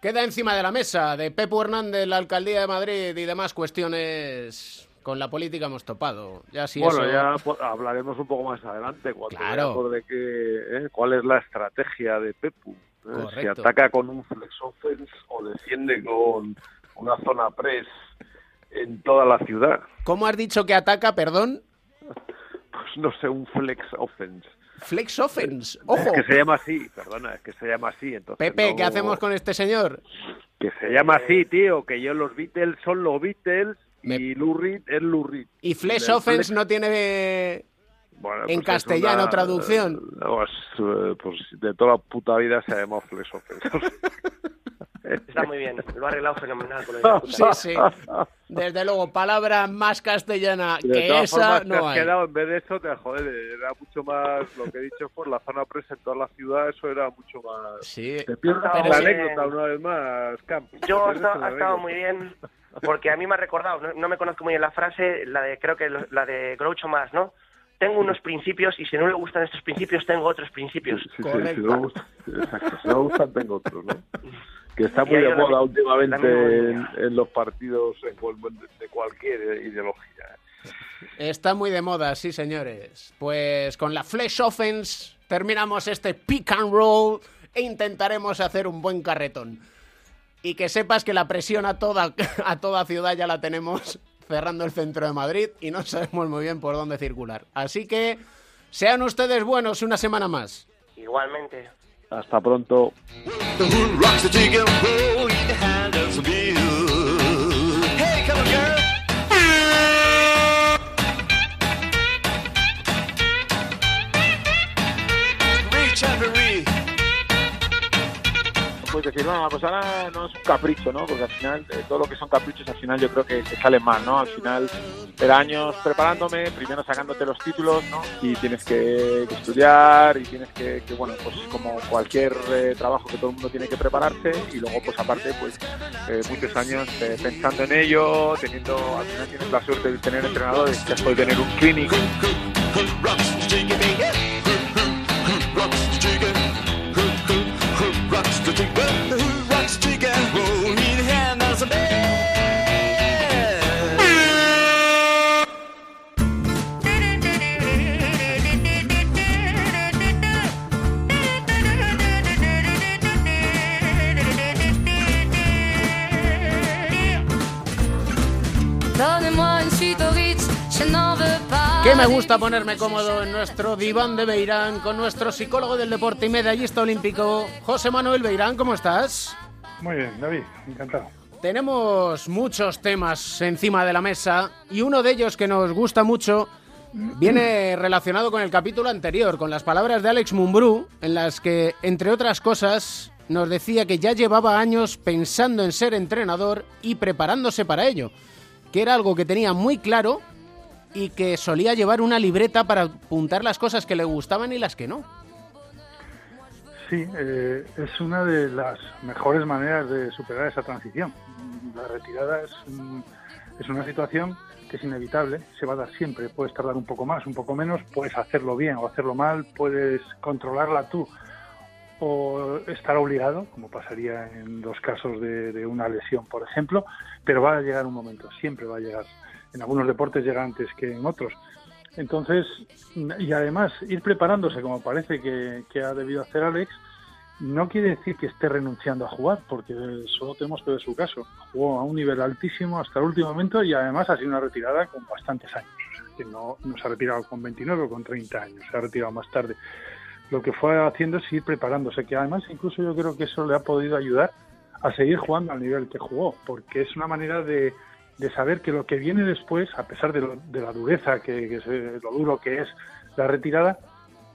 Queda encima de la mesa de Pepo Hernández, la alcaldía de Madrid y demás cuestiones con la política hemos topado. Ya si bueno, eso- ya pues, hablaremos un poco más adelante cuando Claro. de qué, ¿eh? cuál es la estrategia de Pepu. ¿Eh? Si ataca con un flex offense o defiende con una zona press en toda la ciudad. ¿Cómo has dicho que ataca, perdón? Pues no sé, un flex offense. Flex Offense. Ojo. Es que se llama así, perdona, es que se llama así. Entonces Pepe, no- ¿qué hacemos con este señor? Que se llama así, tío, que yo los Beatles son los Beatles y Lou Reed es Lou Reed. Y Flex Offense flex- no tiene Bueno, en pues es castellano una- traducción. no, es, eh, pues de toda la puta vida se llama flex offense. Está muy bien, lo ha arreglado fenomenal. Con de Sí, sí. Desde luego, palabra más castellana De que todas esa formas, te no has hay. quedado, en vez de eso, te joder, era mucho más, lo que he dicho fue la zona presa en toda la ciudad, eso era mucho más... Sí. Te pierdes la anécdota una vez más, Camp. Yo Te ha estado, muy bien, porque a mí me ha recordado, no, no me conozco muy bien la frase, la de creo que lo- la de Groucho más, ¿no? Tengo unos principios y si no le gustan estos principios, tengo otros principios. Sí, sí, si no me gusta- exacto, si no me gustan, tengo otros, ¿no? Que está muy de moda últimamente en, en los partidos en de cualquier ideología. Está muy de moda, sí, señores. Pues con la Flesh Offense terminamos este pick and roll e intentaremos hacer un buen carretón. Y que sepas que la presión a toda, a toda ciudad ya la tenemos cerrando el centro de Madrid y no sabemos muy bien por dónde circular. Así que sean ustedes buenos una semana más. Igualmente. Hasta pronto. Decir, bueno, pues ahora no es un capricho, ¿no? Porque al final, eh, todo lo que son caprichos, al final yo creo que, que salen mal, ¿no? Al final, años preparándome, primero sacándote los títulos, ¿no? Y tienes que, que estudiar y tienes que, que, bueno, pues como cualquier eh, trabajo que todo el mundo tiene que prepararse y luego, pues aparte, pues eh, muchos años eh, pensando en ello, teniendo, al final tienes la suerte de tener entrenadores, que de tener un clinic. Gusta ponerme cómodo en nuestro diván de Beirán con nuestro psicólogo del deporte y medallista olímpico, José Manuel Beirán. ¿Cómo estás? Muy bien, David, encantado. Tenemos muchos temas encima de la mesa y uno de ellos que nos gusta mucho viene relacionado con el capítulo anterior, con las palabras de Alex Mumbrú, en las que, entre otras cosas, nos decía que ya llevaba años pensando en ser entrenador y preparándose para ello, que era algo que tenía muy claro y que solía llevar una libreta para apuntar las cosas que le gustaban y las que no. Sí, eh, es una de las mejores maneras de superar esa transición. La retirada es, es una situación que es inevitable, se va a dar siempre. Puedes tardar un poco más, un poco menos, puedes hacerlo bien o hacerlo mal, puedes controlarla tú o estar obligado, como pasaría en los casos de, de una lesión, por ejemplo, pero va a llegar un momento, siempre va a llegar. En algunos deportes llega antes que en otros. Entonces, y además, ir preparándose, como parece que, ha debido hacer Alex, no quiere decir que esté renunciando a jugar, porque solo tenemos que ver su caso. Jugó a un nivel altísimo hasta el último momento y además ha sido una retirada con bastantes años. Que no, no se ha retirado con 29 o con 30 años, se ha retirado más tarde. Lo que fue haciendo es ir preparándose, que además incluso yo creo que eso le ha podido ayudar a seguir jugando al nivel que jugó, porque es una manera de, de saber que lo que viene después, a pesar de, lo- de la dureza, que, que se- lo duro que es la retirada,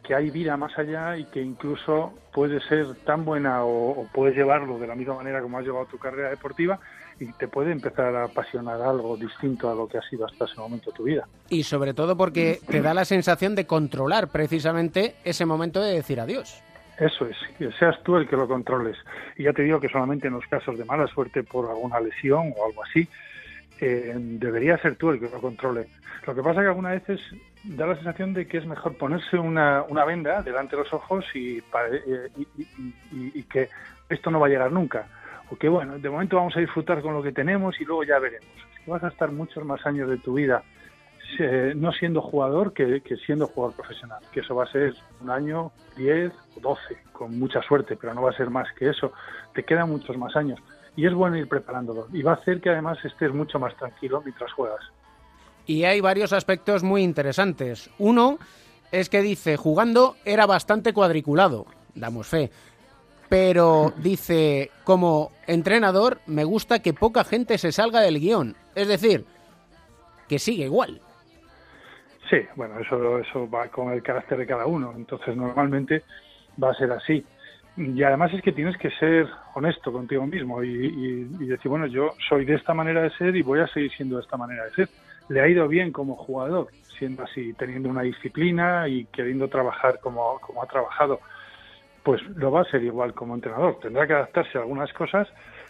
que hay vida más allá y que incluso puede ser tan buena o, o puedes llevarlo de la misma manera como has llevado tu carrera deportiva y te puede empezar a apasionar algo distinto a lo que ha sido hasta ese momento tu vida. Y sobre todo porque te da la sensación de controlar precisamente ese momento de decir adiós. Eso es, que seas tú el que lo controles. Y ya te digo que solamente en los casos de mala suerte por alguna lesión o algo así, eh, debería ser tú el que lo controle. Lo que pasa que algunas veces da la sensación de que es mejor ponerse una, una venda delante de los ojos eh, y- y- y que esto no va a llegar nunca. O que bueno, de momento vamos a disfrutar con lo que tenemos y luego ya veremos. Es que vas a estar muchos más años de tu vida eh, no siendo jugador que, que siendo jugador profesional. Que eso va a ser un año, 10 o 12, con mucha suerte, pero no va a ser más que eso. Te quedan muchos más años. Y es bueno ir preparándolo. Y va a hacer que además estés mucho más tranquilo mientras juegas. Y hay varios aspectos muy interesantes. Uno es que dice, jugando era bastante cuadriculado, damos fe. Pero dice, como entrenador, me gusta que poca gente se salga del guion. Es decir, que sigue igual. Sí, bueno, eso, eso va con el carácter de cada uno. Entonces, normalmente va a ser así. Y además es que tienes que ser honesto contigo mismo y, y- y decir, bueno, yo soy de esta manera de ser y voy a seguir siendo de esta manera de ser. Le ha ido bien como jugador, siendo así, teniendo una disciplina y queriendo trabajar como, como ha trabajado. Pues lo va a ser igual como entrenador. Tendrá que adaptarse a algunas cosas,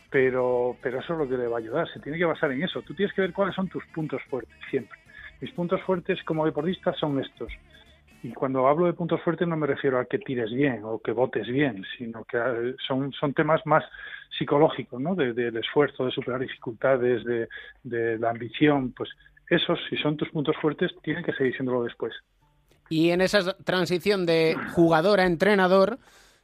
pero, pero eso es lo que le va a ayudar. Se tiene que basar en eso. Tú tienes que ver cuáles son tus puntos fuertes, siempre. Mis puntos fuertes como deportista son estos. Y cuando hablo de puntos fuertes no me refiero a que tires bien o que votes bien, sino que eh, son, son temas más psicológicos, ¿no? De- del esfuerzo, de superar dificultades, de, de la ambición. Pues esos, si son tus puntos fuertes, tienen que seguir siéndolo después. Y en esa transición de jugador a entrenador,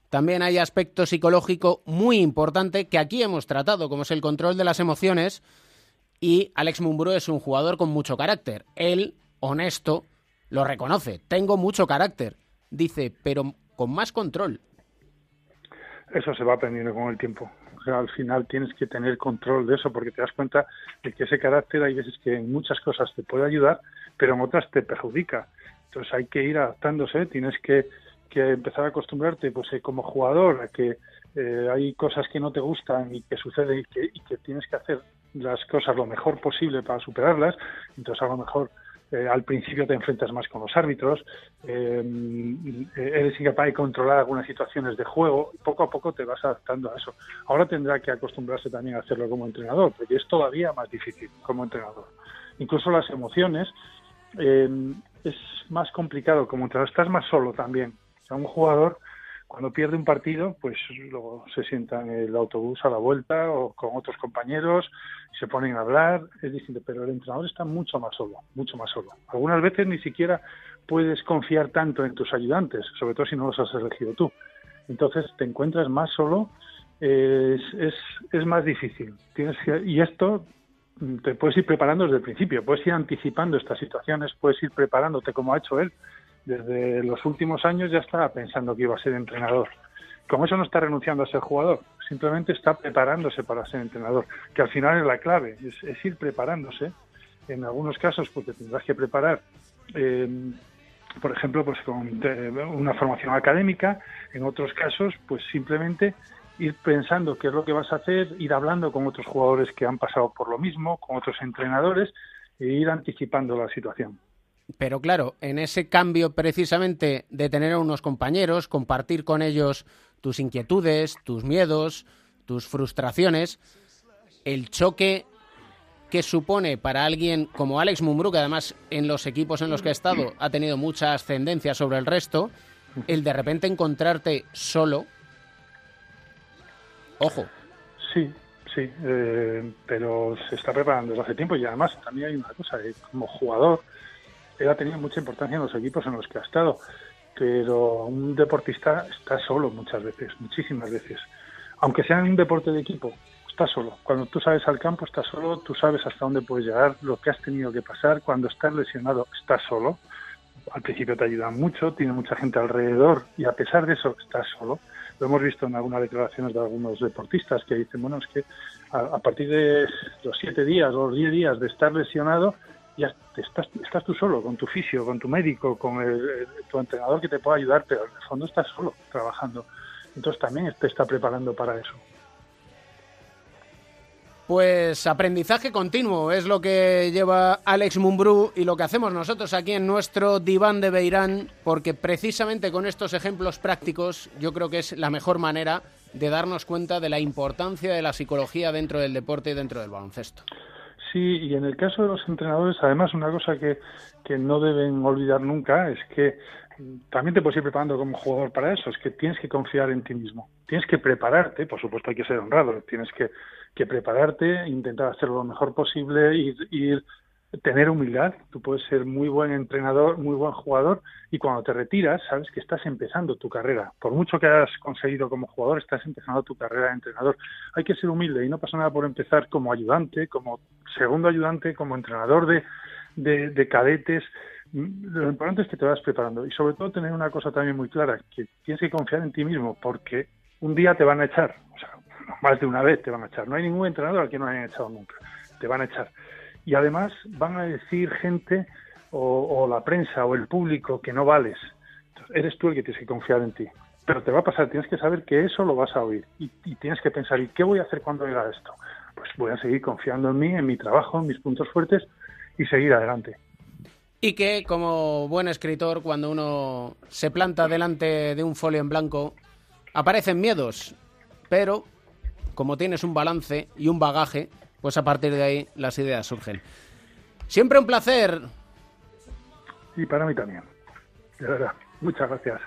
también hay aspecto psicológico muy importante que aquí hemos tratado, como es el control de las emociones. Y Alex Mumbrú es un jugador con mucho carácter. Él, honesto, lo reconoce. Tengo mucho carácter. Dice, pero con más control. Eso se va aprendiendo con el tiempo. Al final tienes que tener control de eso porque te das cuenta de que ese carácter hay veces que en muchas cosas te puede ayudar, pero en otras te perjudica. Entonces hay que ir adaptándose, tienes que, que empezar a acostumbrarte pues eh, como jugador a que eh, hay cosas que no te gustan y que suceden y que, y que tienes que hacer las cosas lo mejor posible para superarlas. Entonces a lo mejor eh, al principio te enfrentas más con los árbitros, eh, eres incapaz de controlar algunas situaciones de juego, poco a poco te vas adaptando a eso. Ahora tendrá que acostumbrarse también a hacerlo como entrenador, porque es todavía más difícil como entrenador. Incluso las emociones eh, es más complicado como entrenador, estás más solo también. O sea, un jugador cuando pierde un partido, pues luego se sienta en el autobús a la vuelta o con otros compañeros, se ponen a hablar, es distinto, pero el entrenador está mucho más solo, mucho más solo. Algunas veces ni siquiera puedes confiar tanto en tus ayudantes, sobre todo si no los has elegido tú. Entonces te encuentras más solo, es, es, es más difícil. Tienes que, y esto mm, te puedes ir preparando desde el principio, puedes ir anticipando estas situaciones, puedes ir preparándote como ha hecho él. Desde los últimos años ya estaba pensando que iba a ser entrenador. Como eso no está renunciando a ser jugador, simplemente está preparándose para ser entrenador, que al final es la clave, es, ir preparándose. En algunos casos, pues te tendrás que preparar eh, por ejemplo, pues con eh, una formación académica, en otros casos, pues simplemente ir pensando qué es lo que vas a hacer, ir hablando con otros jugadores que han pasado por lo mismo, con otros entrenadores, e ir anticipando la situación. Pero claro, en ese cambio precisamente de tener a unos compañeros, compartir con ellos tus inquietudes, tus miedos, tus frustraciones, el choque que supone para alguien como Alex Mumbrú, que además en los equipos en los que ha estado ha tenido mucha ascendencia sobre el resto, el de repente encontrarte solo. Ojo. Sí, sí, eh, pero se está preparando desde hace tiempo y además también hay una cosa, eh, como jugador, él ha tenido mucha importancia en los equipos en los que ha estado, pero un deportista está solo muchas veces, muchísimas veces. Aunque sea en un deporte de equipo, estás solo. Cuando tú sabes al campo, estás solo, tú sabes hasta dónde puedes llegar, lo que has tenido que pasar. Cuando estás lesionado, estás solo. Al principio te ayudan mucho, tiene mucha gente alrededor y a pesar de eso, estás solo. Lo hemos visto en algunas declaraciones de algunos deportistas que dicen, bueno, es que a, a partir de los siete días o los diez días de estar lesionado, ya estás, estás tú solo, con tu fisio, con tu médico, con el- tu entrenador que te pueda ayudar, pero en el fondo estás solo trabajando. Entonces también te está preparando para eso. Pues aprendizaje continuo es lo que lleva Alex Mumbrú y lo que hacemos nosotros aquí en nuestro diván de Beirán, porque precisamente con estos ejemplos prácticos yo creo que es la mejor manera de darnos cuenta de la importancia de la psicología dentro del deporte y dentro del baloncesto. Sí, y en el caso de los entrenadores, además, una cosa que, que no deben olvidar nunca es que también te puedes ir preparando como jugador para eso, es que tienes que confiar en ti mismo, tienes que prepararte, por supuesto hay que ser honrado, tienes que, que prepararte, intentar hacerlo lo mejor posible, ir, ir tener humildad, tú puedes ser muy buen entrenador, muy buen jugador y cuando te retiras sabes que estás empezando tu carrera. Por mucho que hayas conseguido como jugador, estás empezando tu carrera de entrenador. Hay que ser humilde y no pasa nada por empezar como ayudante, como segundo ayudante, como entrenador de, de, de cadetes. Lo importante es que te vas preparando y sobre todo tener una cosa también muy clara, que tienes que confiar en ti mismo porque un día te van a echar, o sea, más de una vez te van a echar. No hay ningún entrenador al que no hayan echado nunca, te van a echar y además van a decir gente o, la prensa o el público que no vales. Eres tú el que tienes que confiar en ti. Pero te va a pasar, tienes que saber que eso lo vas a oír y, y tienes que pensar, ¿y qué voy a hacer cuando oiga esto? Pues voy a seguir confiando en mí, en mi trabajo, en mis puntos fuertes y seguir adelante. Y que como buen escritor, cuando uno se planta delante de un folio en blanco, aparecen miedos, pero como tienes un balance y un bagaje, pues a partir de ahí las ideas surgen. Siempre un placer. Y para mí también. De verdad. Muchas gracias.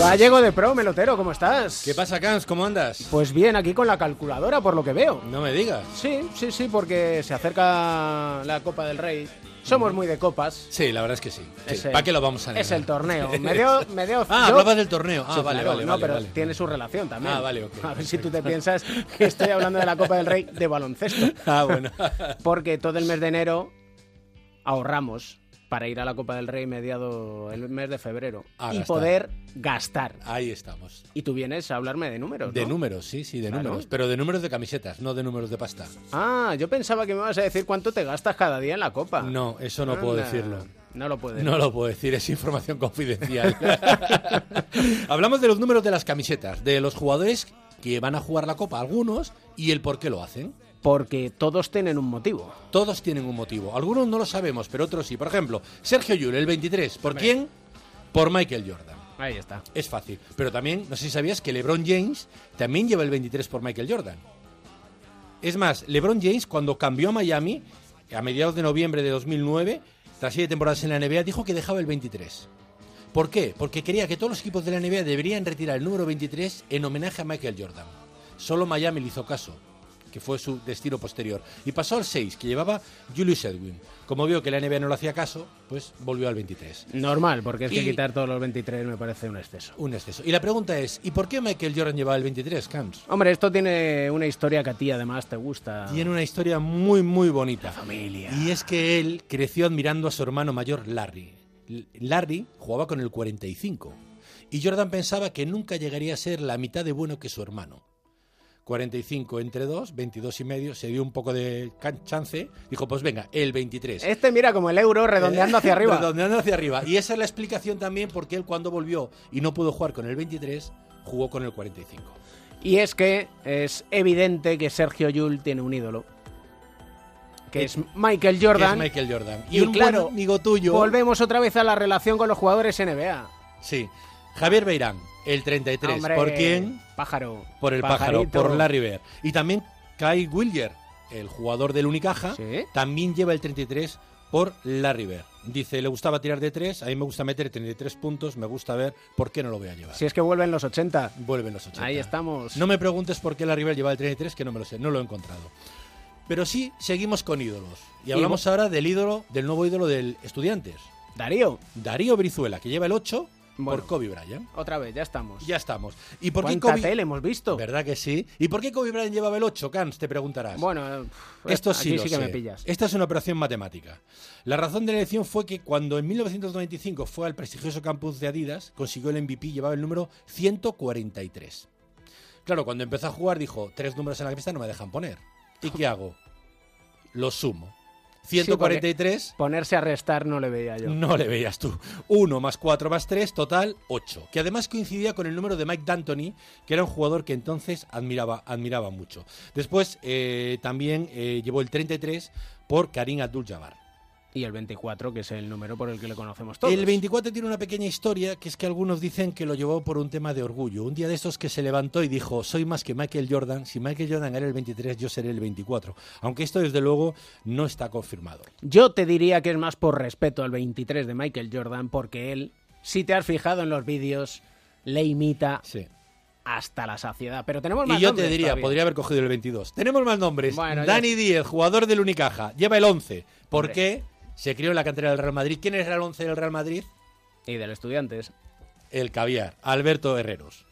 Gallego de Pro, melotero, ¿cómo estás? ¿Qué pasa, Cans? ¿Cómo andas? Pues bien, aquí con la calculadora, por lo que veo. No me digas. Sí, sí, sí, porque se acerca la Copa del Rey. Somos muy de copas. Sí, la verdad es que sí. ¿Para qué lo vamos a negar? Es el torneo. Me dio, me dio- Ah, yo- hablabas del torneo. Ah, Sí, vale, claro, vale, No, vale, pero vale. tiene su relación también. Ah, vale, ok. A ver si tú te piensas que estoy hablando de la Copa del Rey de baloncesto. Ah, bueno. Porque todo el mes de enero ahorramos para ir a la Copa del Rey mediado el mes de febrero A y gastar. poder gastar. Ahí estamos. Y tú vienes a hablarme de números, De ¿no? números, sí, sí, de Claro. números. Pero de números de camisetas, no de números de pasta. Ah, yo pensaba que me ibas a decir cuánto te gastas cada día en la Copa. No, eso no puedo decirlo. No lo puedes. No lo puedo decir, es información confidencial. Hablamos de los números de las camisetas, de los jugadores que van a jugar la Copa, algunos, y el por qué lo hacen. Porque todos tienen un motivo. Todos tienen un motivo. Algunos no lo sabemos, pero otros sí. Por ejemplo, Sergio Llull, el 23. ¿Por quién? Por Michael Jordan. Ahí está. Es fácil. Pero también, no sé si sabías que LeBron James también lleva el 23 por Michael Jordan. Es más, LeBron James, cuando cambió a Miami, a mediados de noviembre de 2009, tras siete temporadas en la NBA, dijo que dejaba el 23. ¿Por qué? Porque quería que todos los equipos de la NBA deberían retirar el número 23 en homenaje a Michael Jordan. Solo Miami le hizo caso. Que fue su destino posterior. Y pasó al 6, que llevaba Julius Edwin. Como vio que la NBA no le hacía caso, pues volvió al 23. Normal, porque es que quitar todos los 23 me parece un exceso. Un exceso. Y la pregunta es, ¿y por qué Michael Jordan llevaba el 23, Camps? Hombre, esto tiene una historia que a ti además te gusta. Tiene una historia muy, muy bonita. familia. Y es que él creció admirando a su hermano mayor, Larry. Larry jugaba con el 45. Y Jordan pensaba que nunca llegaría a ser la mitad de bueno que su hermano. 45 entre 2, 22 y medio, se dio un poco de chance, dijo, pues venga, el 23. Este mira como el euro redondeando hacia arriba. Redondeando hacia arriba. Y esa es la explicación también porque él cuando volvió y no pudo jugar con el 23, jugó con el 45. Y es que es evidente que Sergio Yul tiene un ídolo. Que es Michael Jordan. Que es Michael Jordan. Y, un claro, buen amigo tuyo. volvemos otra vez a la relación con los jugadores NBA. Sí. Javier Beirán, el 33. Hombre, ¿Por quién? Pájaro. Por el pájaro, por Larry Bird. Y también Kai Wilger, el jugador del Unicaja, también lleva el 33 por Larry Bird. Dice, le gustaba tirar de 3, a mí me gusta meter 33 puntos, me gusta ver, ¿por qué no lo voy a llevar? Si es que vuelven los 80. Vuelven los 80. Ahí estamos. No me preguntes por qué Larry Bird lleva el 33, que no me lo sé, no lo he encontrado. Pero sí, seguimos con ídolos. Y hablamos ahora del ídolo, del nuevo ídolo del Estudiantes. Darío. Darío Brizuela, que lleva el 8 Bueno. por Kobe Bryant. Otra vez, ya estamos. Ya estamos. ¿Y por qué ¿Cuánta Kobe... tele hemos visto? ¿Verdad que sí? ¿Y por qué Kobe Bryant llevaba el 8, Cans? Te preguntarás. Bueno, eh, Esto aquí sí, lo sí que sé. me pillas. Esta es una operación matemática. La razón de la elección fue que cuando en 1995 fue al prestigioso campus de Adidas, consiguió el MVP, llevaba el número 143. Claro, cuando empezó a jugar dijo, tres números en la camiseta no me dejan poner. ¿Y qué hago? Lo sumo. Sí, porque 143 Ponerse a restar no le veía yo. no le veías tú. 1 más 4 más 3, total 8. Que además coincidía con el número de Mike D'Antoni, que era un jugador que entonces admiraba, admiraba mucho. Después eh, también eh, llevó el 33 por Karim Abdul-Jabbar. Y el 24, que es el número por el que le conocemos todos. El 24 tiene una pequeña historia que es que algunos dicen que lo llevó por un tema de orgullo. Un día de estos que se levantó y dijo, soy más que Michael Jordan, si Michael Jordan era el 23 yo seré el 24. Aunque esto desde luego no está confirmado. Yo te diría que es más por respeto al 23 de Michael Jordan, porque él, si te has fijado en los vídeos, le imita hasta la saciedad. Pero tenemos más Y yo te nombres diría, todavía. podría haber cogido el 22. Tenemos más nombres. Bueno, ya- Dani Díez, jugador del Unicaja, lleva el 11. ¿Por Hombre. qué? Se crió en la cantera del Real Madrid. ¿Quién era el 11 del Real Madrid? Y del Estudiantes. El caviar, Alberto Herreros.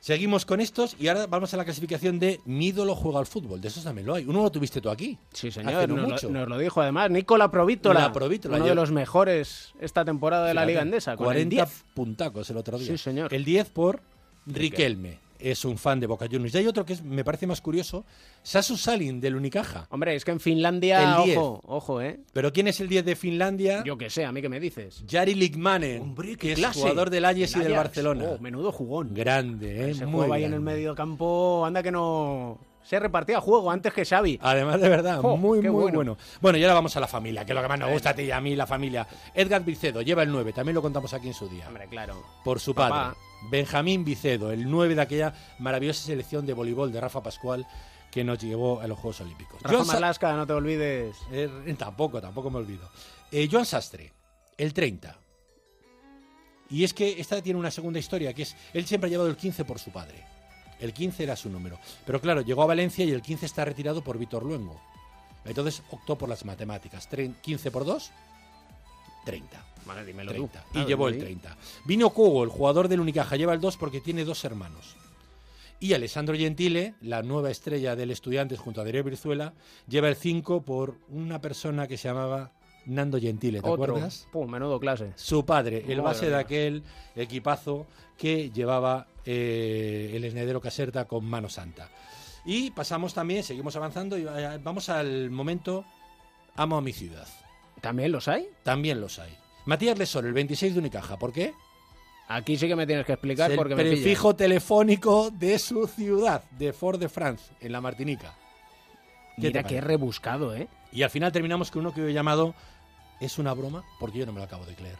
Seguimos con estos y ahora vamos a la clasificación de mi ídolo juega al fútbol. De esos también lo hay. Uno lo tuviste tú aquí. Sí, señor. No nos, mucho. Lo, nos lo dijo además Nicola Provítola. La Provítola, uno yo- de los mejores esta temporada de la Liga Endesa. Con el 40 10. puntacos el otro día. Sí, señor. El 10 por Riquelme. Es un fan de Boca Juniors. Y hay otro que es- me parece más curioso. Sasu Salin del Unicaja. Hombre, es que en Finlandia, El 10. ojo, ojo, ¿eh? ¿Pero quién es el 10 de Finlandia? Yo que sé, a mí que me dices. Jari Ligmanen, que es clase. jugador del Ajax y Del. Barcelona. Oh, menudo jugón. Grande, ¿eh? Ese Muy juego ahí en el medio campo, anda que no... Se repartía juego antes que Xavi. Además, de verdad, muy, muy bueno. bueno. bueno. y ahora vamos a la familia, que es lo que más nos gusta a ti y a mí, la familia. Edgar Vicedo lleva el 9, también lo contamos aquí en su día. Hombre, claro. Por su Papá. padre. Benjamín Vicedo, el 9 de aquella maravillosa selección de voleibol de Rafa Pascual que nos llevó a los Juegos Olímpicos. Rafa Joan no te olvides. Eh, tampoco, tampoco me olvido. Eh, Joan Sastre, el 30. Y es que esta tiene una segunda historia, que es, él siempre ha llevado el 15 por su padre. El 15 era su número. Pero claro, llegó a Valencia y el 15 está retirado por Víctor Luengo. Entonces optó por las matemáticas. Tre- 15 por 2, 30. Vale, dímelo tú. 30. Y Claro, llevó el sí. 30. Vino Cugo, el jugador del Unicaja, lleva el 2 porque tiene dos hermanos. Y Alessandro Gentile, la nueva estrella del Estudiantes junto a Darío Brizuela, lleva el 5 por una persona que se llamaba Nando Gentile, ¿te Otro. acuerdas? Pum, menudo clase. Su padre, el base de aquel equipazo que llevaba eh, el esnedero Caserta con mano santa. Y pasamos también, seguimos avanzando y eh, vamos al momento Amo a mi ciudad. ¿También los hay? También los hay. Matías Lesor, el 26 de Unicaja. ¿Por qué? Aquí sí que me tienes que explicar Es el porque me prefijo telefónico de su ciudad, de Fort-de-France, en la Martinica. ¿Qué Mira qué rebuscado, ¿eh? Y al final terminamos con uno que yo he llamado ¿Es una broma? Porque yo no me lo acabo de creer.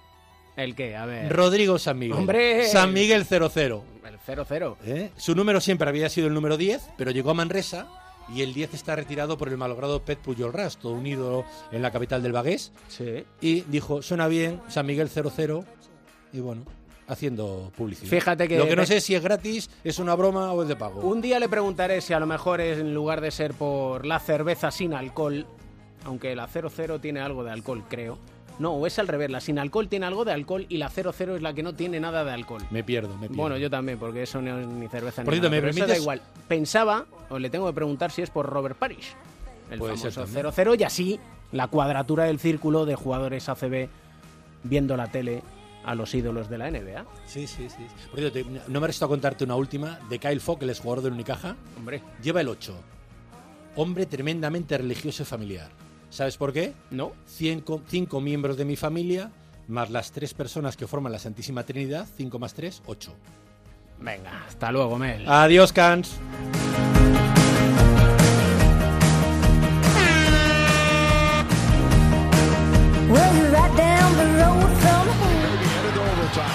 ¿El qué? A ver. Rodrigo San Miguel. ¡Hombre! San Miguel 00. El 0-0. ¿eh? Su número siempre había sido el número 10, pero llegó a Manresa y el 10 está retirado por el malogrado Pet Puyol Ras, todo un ídolo en la capital del Bagués. Sí. Y dijo, suena bien, San Miguel 00. Y bueno, haciendo publicidad. Fíjate que- Lo que no sé si es gratis, es una broma o es de pago. Un día le preguntaré si a lo mejor es en lugar de ser por la cerveza sin alcohol, aunque la 00 tiene algo de alcohol, creo. No, o es al revés, la sin alcohol tiene algo de alcohol y la 00 es la que no tiene nada de alcohol. Me pierdo, me pierdo. Bueno, yo también, porque eso no es ni cerveza Por ni cierto, nada, ¿me pero eso da permites? igual. Pensaba, o le tengo que preguntar si es por Robert Parrish, el Puede famoso también. 00, y así la cuadratura del círculo de jugadores ACB viendo la tele a los ídolos de la NBA. Sí, sí, sí. Por cierto, te- no me resta contarte una última de Kyle Fogg, el exjugador del Unicaja. Hombre. Lleva el 8. Hombre tremendamente religioso y familiar. ¿Sabes por qué? No. Cinco, cinco miembros de mi familia, más las tres personas que forman la Santísima Trinidad, 5 más 3, 8. Venga, hasta luego, Mel. Adiós, Cans.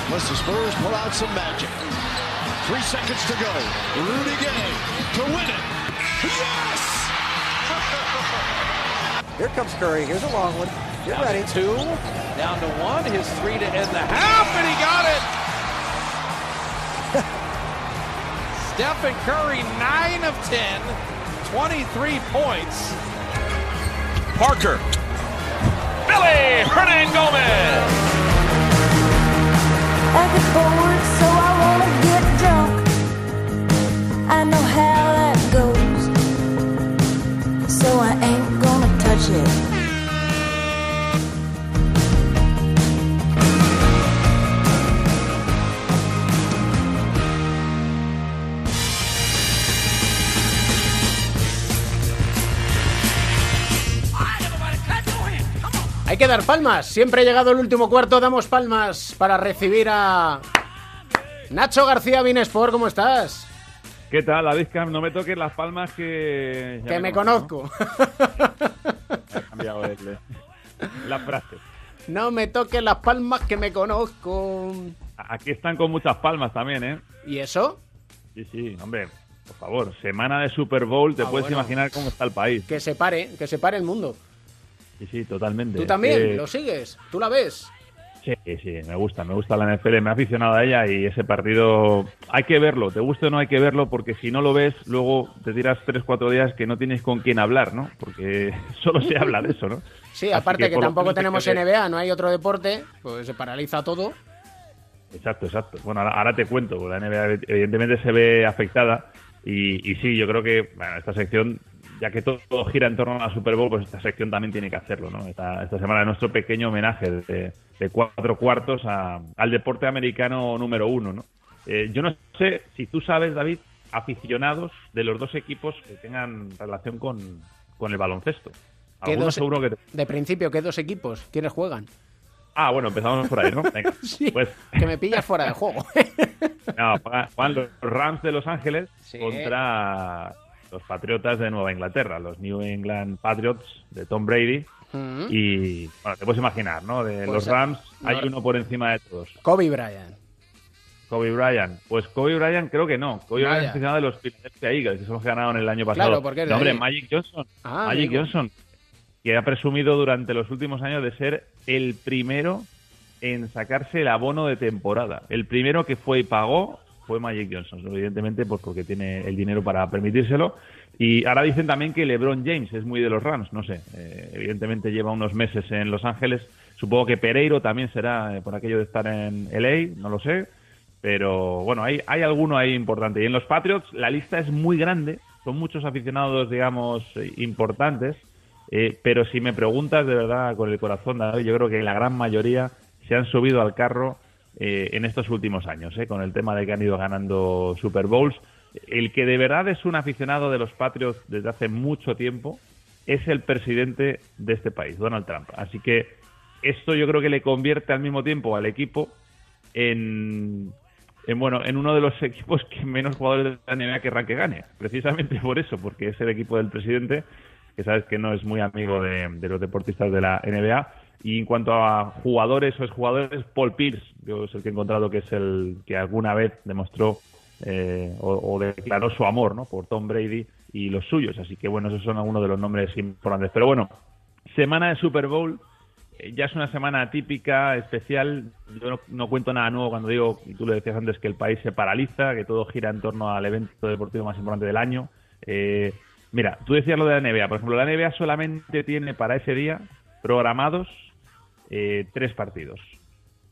Unless the Spurs pull out some magic. Three seconds to go. Rudy Gay to win it. Yes! Here comes Curry. Here's a long one. Get Down ready. to two, down to one, his three to end the half, and he got it. Stephen Curry, 9 of 10, 23 points. Parker. Billy Hernan Gomez. Hay que dar palmas. Siempre llegado el último cuarto, damos palmas para recibir a Nacho García Binesport. ¿Cómo estás? ¿Qué tal, David Camp? No me toques las palmas que... ya que me conozco, conozco. ¿no? Ha cambiado el- la frase. No me toques las palmas que me conozco. Aquí están con muchas palmas también, ¿eh? ¿Y eso? Sí, sí, hombre, por favor. Semana de Super Bowl, te Ah, puedes bueno. imaginar cómo está el país. Que se pare, que se pare el mundo. Sí, sí, totalmente. ¿Tú también? Eh, ¿Lo sigues? ¿Tú la ves? Sí, sí, me gusta, me gusta la NFL, me ha aficionado a ella y ese partido hay que verlo, te guste o no hay que verlo porque si no lo ves luego te tiras 3-4 días que no tienes con quién hablar, ¿no? Porque solo se habla de eso, ¿no? Sí, Así aparte que, tampoco tenemos que NBA, no hay otro deporte, pues se paraliza todo. Exacto, exacto. Bueno, ahora, ahora te cuento, la NBA evidentemente se ve afectada y, y sí, yo creo que bueno, esta sección, ya que todo, todo gira en torno a la Super Bowl, pues esta sección también tiene que hacerlo, ¿no? Esta, esta semana nuestro pequeño homenaje de, de cuatro cuartos a- al deporte americano número uno, ¿no? Eh, yo no sé si tú sabes, David, aficionados de los dos equipos que tengan relación con, con el baloncesto. ¿Qué Algunos dos- seguro que... te- De principio, ¿qué dos equipos? ¿Quiénes juegan? Ah, bueno, empezamos por ahí, ¿no? Venga, pues... Que me pillas fuera de juego. No, juegan juegan los Rams de Los Ángeles Sí. contra los Patriotas de Nueva Inglaterra, los New England Patriots de Tom Brady. Mm. Y bueno, te puedes imaginar, ¿no? De Pues, los Rams no- hay uno por encima de todos. Kobe Bryant. Kobe Bryant. Pues Kobe Bryant creo que no. Kobe. Bryant es aficionado de los Philadelphia Eagles, que son los que ganaron el año pasado. Claro, porque es de No, hombre, ahí. Magic Johnson. Ah, Magic amigo. Johnson, que ha presumido durante los últimos años de ser el primero en sacarse el abono de temporada. El primero que fue y pagó fue Magic Johnson, evidentemente pues porque tiene el dinero para permitírselo. Y ahora dicen también que LeBron James es muy de los Rams, no sé. eh, evidentemente lleva unos meses en Los Ángeles. Supongo que Pereiro también será eh, por aquello de estar en LA, no lo sé. Pero bueno, hay, hay alguno ahí importante. Y en los Patriots la lista es muy grande. Son muchos aficionados, digamos, importantes. Eh, pero si me preguntas de verdad con el corazón, David, yo creo que la gran mayoría se han subido al carro eh, en estos últimos años, eh, con el tema de que han ido ganando Super Bowls. El que de verdad es un aficionado de los Patriots desde hace mucho tiempo es el presidente de este país, Donald Trump. Así que esto yo creo que le convierte al mismo tiempo al equipo en, en bueno en uno de los equipos que menos jugadores de la NBA querrán que gane. Precisamente por eso, porque es el equipo del presidente, que sabes que no es muy amigo de, de los deportistas de la NBA. Y en cuanto a jugadores o exjugadores, Paul Pierce, yo es el que he encontrado que es el que alguna vez demostró eh, o, declaró su amor ¿no? por Tom Brady y los suyos. Así que bueno, esos son algunos de los nombres importantes. Pero bueno, semana de Super Bowl eh, ya es una semana típica, especial. Yo no, no cuento nada nuevo cuando digo, y tú lo decías antes, que el país se paraliza, que todo gira en torno al evento deportivo más importante del año. Eh, mira, tú decías lo de la NBA. Por ejemplo, la NBA solamente tiene para ese día programados eh, tres partidos.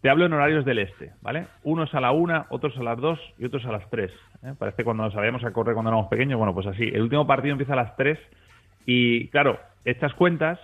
Te hablo en horarios del este, ¿vale? Unos a la una, otros a las dos y otros a las tres. ¿eh? Parece cuando nos sabíamos a correr cuando éramos pequeños. Bueno, pues así. El último partido empieza a las tres y, claro, echas cuentas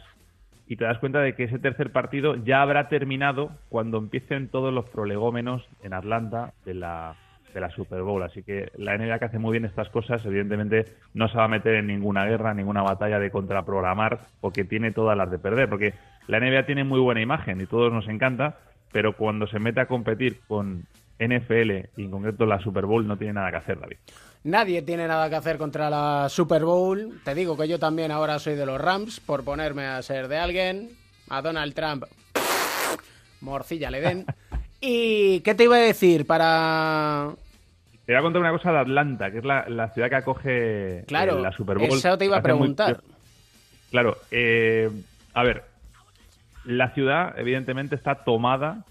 y te das cuenta de que ese tercer partido ya habrá terminado cuando empiecen todos los prolegómenos en Atlanta de la, de la Super Bowl. Así que la NBA que hace muy bien estas cosas, evidentemente no se va a meter en ninguna guerra, ninguna batalla de contraprogramar, porque tiene todas las de perder. Porque la NBA tiene muy buena imagen y todos nos encanta, pero cuando se mete a competir con NFL y en concreto la Super Bowl no tiene nada que hacer, David. Nadie tiene nada que hacer contra la Super Bowl. Te digo que yo también ahora soy de los Rams, por ponerme a ser de alguien. A Donald Trump, morcilla le den. ¿Y qué te iba a decir para...? Te voy a contar una cosa de Atlanta, que es la, la ciudad que acoge Claro, eh, la Super Bowl. eso te iba a muy- preguntar. Claro, eh, a ver, la ciudad evidentemente está tomada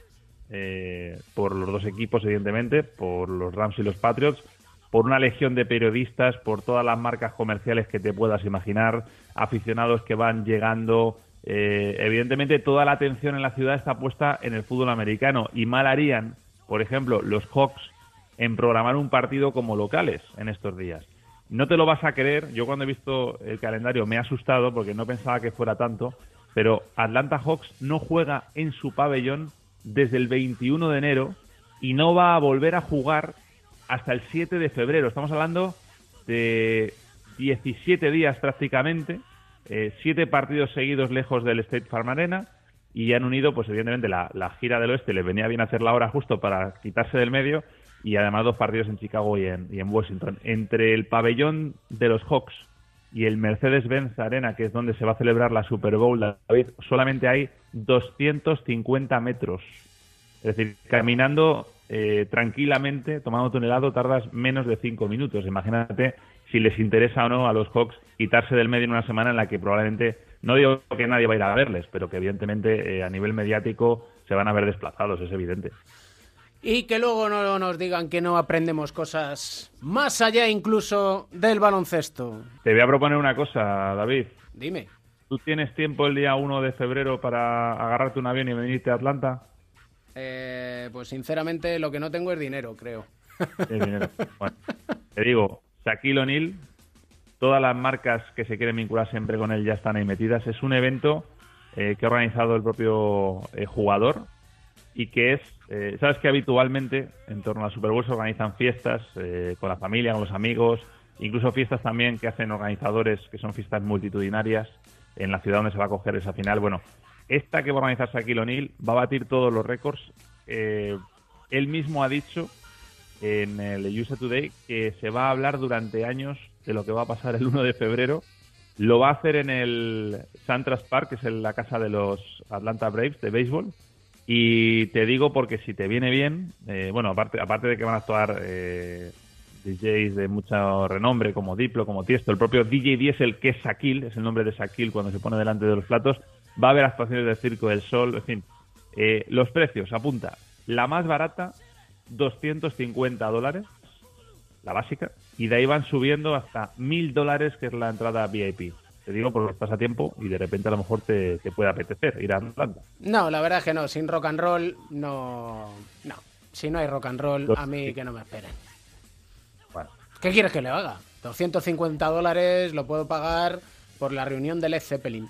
eh, por los dos equipos, evidentemente, por los Rams y los Patriots, por una legión de periodistas, por todas las marcas comerciales que te puedas imaginar, aficionados que van llegando. eh, evidentemente, toda la atención en la ciudad está puesta en el fútbol americano y mal harían, por ejemplo, los Hawks en programar un partido como locales en estos días. No te lo vas a creer, yo cuando he visto el calendario me he asustado porque no pensaba que fuera tanto, pero Atlanta Hawks no juega en su pabellón desde el 21 de enero y no va a volver a jugar hasta el 7 de febrero. Estamos hablando de 17 días prácticamente, eh, siete partidos seguidos lejos del State Farm Arena y han unido, pues evidentemente, la, la gira del oeste les venía bien hacer la hora justo para quitarse del medio y además dos partidos en Chicago y en, y en Washington. Entre el pabellón de los Hawks y el Mercedes-Benz Arena, que es donde se va a celebrar la Super Bowl, David, solamente hay 250 metros. Es decir, caminando eh, tranquilamente, tomando un helado, tardas menos de cinco minutos. Imagínate si les interesa o no a los Hawks quitarse del medio en una semana en la que probablemente, no digo que nadie va a ir a verles, pero que evidentemente eh, a nivel mediático se van a ver desplazados, es evidente. Y que luego no nos digan que no aprendemos cosas más allá incluso del baloncesto. Te voy a proponer una cosa, David. Dime. ¿Tú tienes tiempo el día 1 de febrero para agarrarte un avión y venirte a Atlanta? Eh, pues sinceramente lo que no tengo es dinero, creo. Tienes dinero. Bueno, te digo, Shaquille O'Neal, todas las marcas que se quieren vincular siempre con él ya están ahí metidas. Es un evento eh, que ha organizado el propio eh, jugador y que es, eh, sabes que habitualmente en torno a la Super Bowl se organizan fiestas eh, con la familia, con los amigos, incluso fiestas también que hacen organizadores que son fiestas multitudinarias en la ciudad donde se va a coger esa final. Bueno, esta que va a organizar Shaquille O'Neal va a batir todos los récords. Eh, él mismo ha dicho en el USA Today que se va a hablar durante años de lo que va a pasar el 1 de febrero. Lo va a hacer en el Santras Park, que es la casa de los Atlanta Braves de béisbol. Y te digo porque si te viene bien, eh, bueno, aparte, aparte de que van a actuar eh, DJs de mucho renombre como Diplo, como Tiesto, el propio DJ Diesel, que es Shaquille, es el nombre de Shaquille cuando se pone delante de los platos, va a haber actuaciones del Circo del Sol, en fin. Eh, los precios, apunta, la más barata, 250 dólares, la básica, y de ahí van subiendo hasta 1000 dólares, que es la entrada VIP. Te digo porque estás a tiempo y de repente a lo mejor te, te puede apetecer ir a Atlanta. No, la verdad es que no. Sin rock and roll, no. No. Si no hay rock and roll, a mí que no me esperen. Bueno. ¿Qué quieres que le haga? 250 dólares lo puedo pagar por la reunión del Led Zeppelin.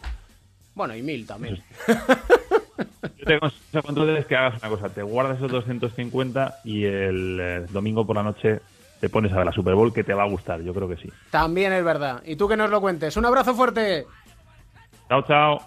Bueno, y mil también. Yo te aconsejo entonces que hagas una cosa, te guardas esos 250 y el eh, domingo por la noche te pones a ver la Super Bowl que te va a gustar, yo creo que sí. También es verdad. Y tú que nos lo cuentes. Un abrazo fuerte. Chao, chao.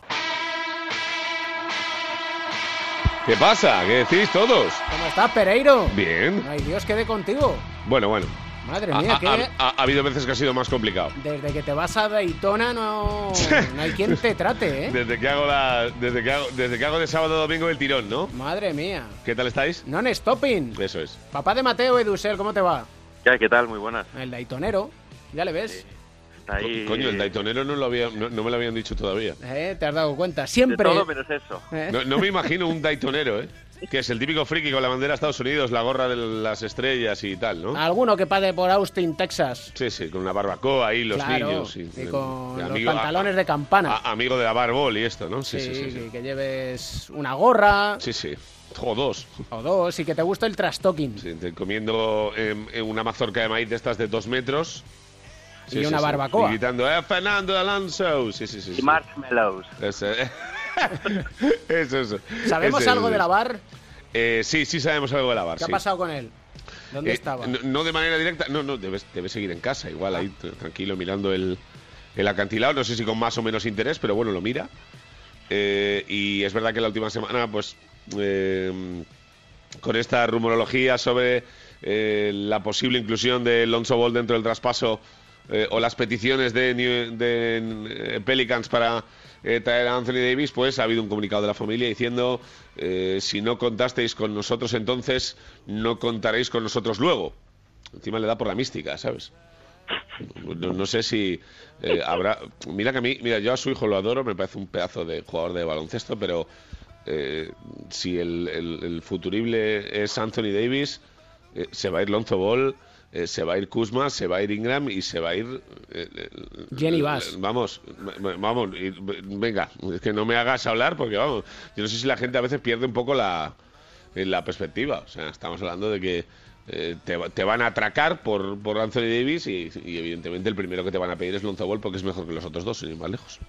¿Qué pasa? ¿Qué decís todos? ¿Cómo estás, Pereiro? Bien. Hay Dios que dé contigo. Bueno, bueno. Madre mía, ha- que ha- ha- ha habido veces que ha sido más complicado. desde que te vas a Daytona no, no hay quien te trate, ¿eh? Desde que hago la, desde que hago, desde que hago de sábado a domingo el tirón, ¿no? Madre mía. ¿Qué tal estáis? Non-stopping. Eso es. Papá de Mateo Edusel, ¿cómo te va? ¿Qué tal? Muy buenas. El Daytonero. Ya le ves. Está ahí. Coño, el Daytonero no, lo había, no, no me lo habían dicho todavía. ¿Eh? ¿Te has dado cuenta? De Siempre. todo menos eso. ¿Eh? No, no me imagino un Daytonero, ¿eh? Que es el típico friki con la bandera de Estados Unidos, la gorra de las estrellas y tal, ¿no? Alguno que pase por Austin, Texas. Sí, sí, con una barbacoa ahí, los Claro, niños. y y- con y los pantalones de campana. a- amigo de la barbol y esto, ¿no? Sí, Sí, sí, sí. sí. que- que lleves una gorra Sí, sí. O dos. o dos y que te guste el trastoking. Sí, te comiendo em, em, una mazorca de maíz de estas de dos metros. Y una barbacoa. Y gritando, ¡eh, Fernando Alonso! Sí, sí, sí. Y marshmallows. Ese- eso, eso. ¿Sabemos algo de la bar? Eh, sí, sí sabemos algo de la bar, ¿Qué sí. ha pasado con él? ¿Dónde Eh, estaba? No, no de manera directa, no, no, debe, debe seguir en casa, igual ahí tranquilo mirando el, el acantilado, no sé si con más o menos interés, pero bueno, lo mira. Eh, y es verdad que la última semana, pues, eh, con esta rumorología sobre eh, la posible inclusión de Alonso Ball dentro del traspaso eh, o las peticiones de, New- de eh, Pelicans para eh, traer a Anthony Davis, pues ha habido un comunicado de la familia diciendo eh, si no contasteis con nosotros entonces, no contaréis con nosotros luego. Encima le da por la mística, ¿sabes? No, no sé si eh, habrá. Mira que a mí, mira, yo a su hijo lo adoro, me parece un pedazo de jugador de baloncesto, pero eh, si el, el- el futurible es Anthony Davis, eh, se va a ir Lonzo Ball, eh, se va a ir Kuzma, se va a ir Ingram y se va a ir. Jenny Bass. Vamos, vamos, y- venga, es que no me hagas hablar porque vamos, yo no sé si la gente a veces pierde un poco la, la perspectiva. O sea, estamos hablando de que eh, te, te van a atracar por, por Anthony Davis y, y evidentemente el primero que te van a pedir es Lonzo Ball porque es mejor que los otros dos, sin ir más lejos.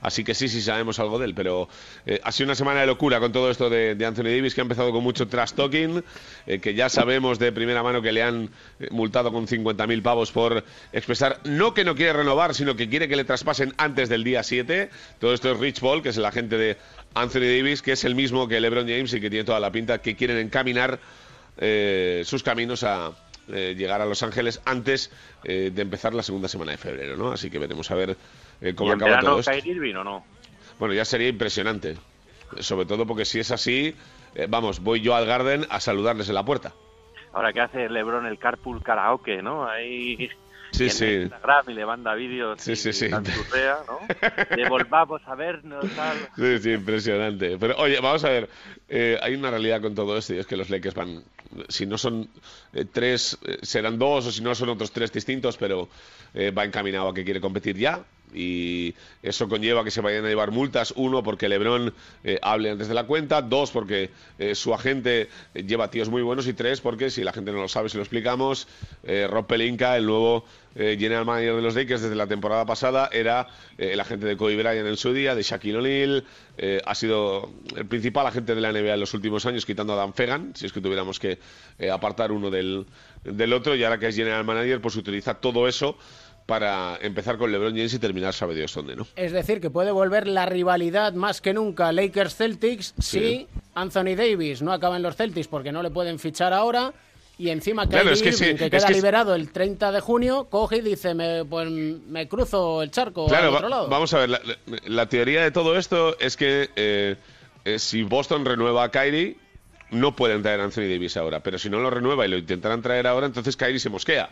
Así que sí, sí sabemos algo de él, pero eh, ha sido una semana de locura con todo esto de, Anthony Davis, que ha empezado con mucho trash talking, eh, que ya sabemos de primera mano que le han eh, multado con 50.000 pavos por expresar no que no quiere renovar, sino que quiere que le traspasen antes del día 7. Todo esto es Rich Paul, que es el agente de Anthony Davis, que es el mismo que LeBron James y que tiene toda la pinta que quieren encaminar sus caminos a llegar a Los Ángeles antes de empezar la segunda semana de febrero, ¿no? Así que veremos a ver eh, ¿Y cómo en acaba todo esto. Irving o no? Bueno, ya sería impresionante. Sobre todo porque si es así, eh, vamos, voy yo al Garden a saludarles en la puerta. Ahora que hace LeBron el carpool karaoke, ¿no? Ahí Sí, en sí. Instagram y le manda vídeos Sí, y sí, sí. ¿no? De volvamos a vernos, tal. Sí, sí, impresionante. Pero oye, vamos a ver, eh, hay una realidad con todo esto y es que los Lakers van, si no son eh, tres, eh, serán dos o si no son otros tres distintos, pero va encaminado a que quiere competir ya y eso conlleva que se vayan a llevar multas, uno porque Lebron eh, hable antes de la cuenta, dos porque eh, su agente lleva tíos muy buenos y tres porque si la gente no lo sabe, si lo explicamos, eh, Rob Pelinka, el nuevo general manager de los Lakers desde la temporada pasada, era el agente de Kobe Bryant en su día, de Shaquille O'Neal, ha sido el principal agente de la NBA en los últimos años, quitando a Dan Fegan, si es que tuviéramos que apartar uno del, del otro, y ahora que es general manager, pues utiliza todo eso para empezar con LeBron James y terminar sabe Dios dónde, ¿no? Es decir, que puede volver la rivalidad más que nunca Lakers-Celtics Sí. si Anthony Davis no acaba en los Celtics porque no le pueden fichar ahora y encima Claro, Kyrie es que Irving, sí, que es queda que liberado el 30 de junio, coge y dice, me, pues me cruzo el charco Claro, al otro lado. vamos a ver, la, la- la teoría de todo esto es que eh, eh, si Boston renueva a Kyrie, no pueden traer a Anthony Davis ahora, pero si no lo renueva y lo intentarán traer ahora, entonces Kyrie se mosquea.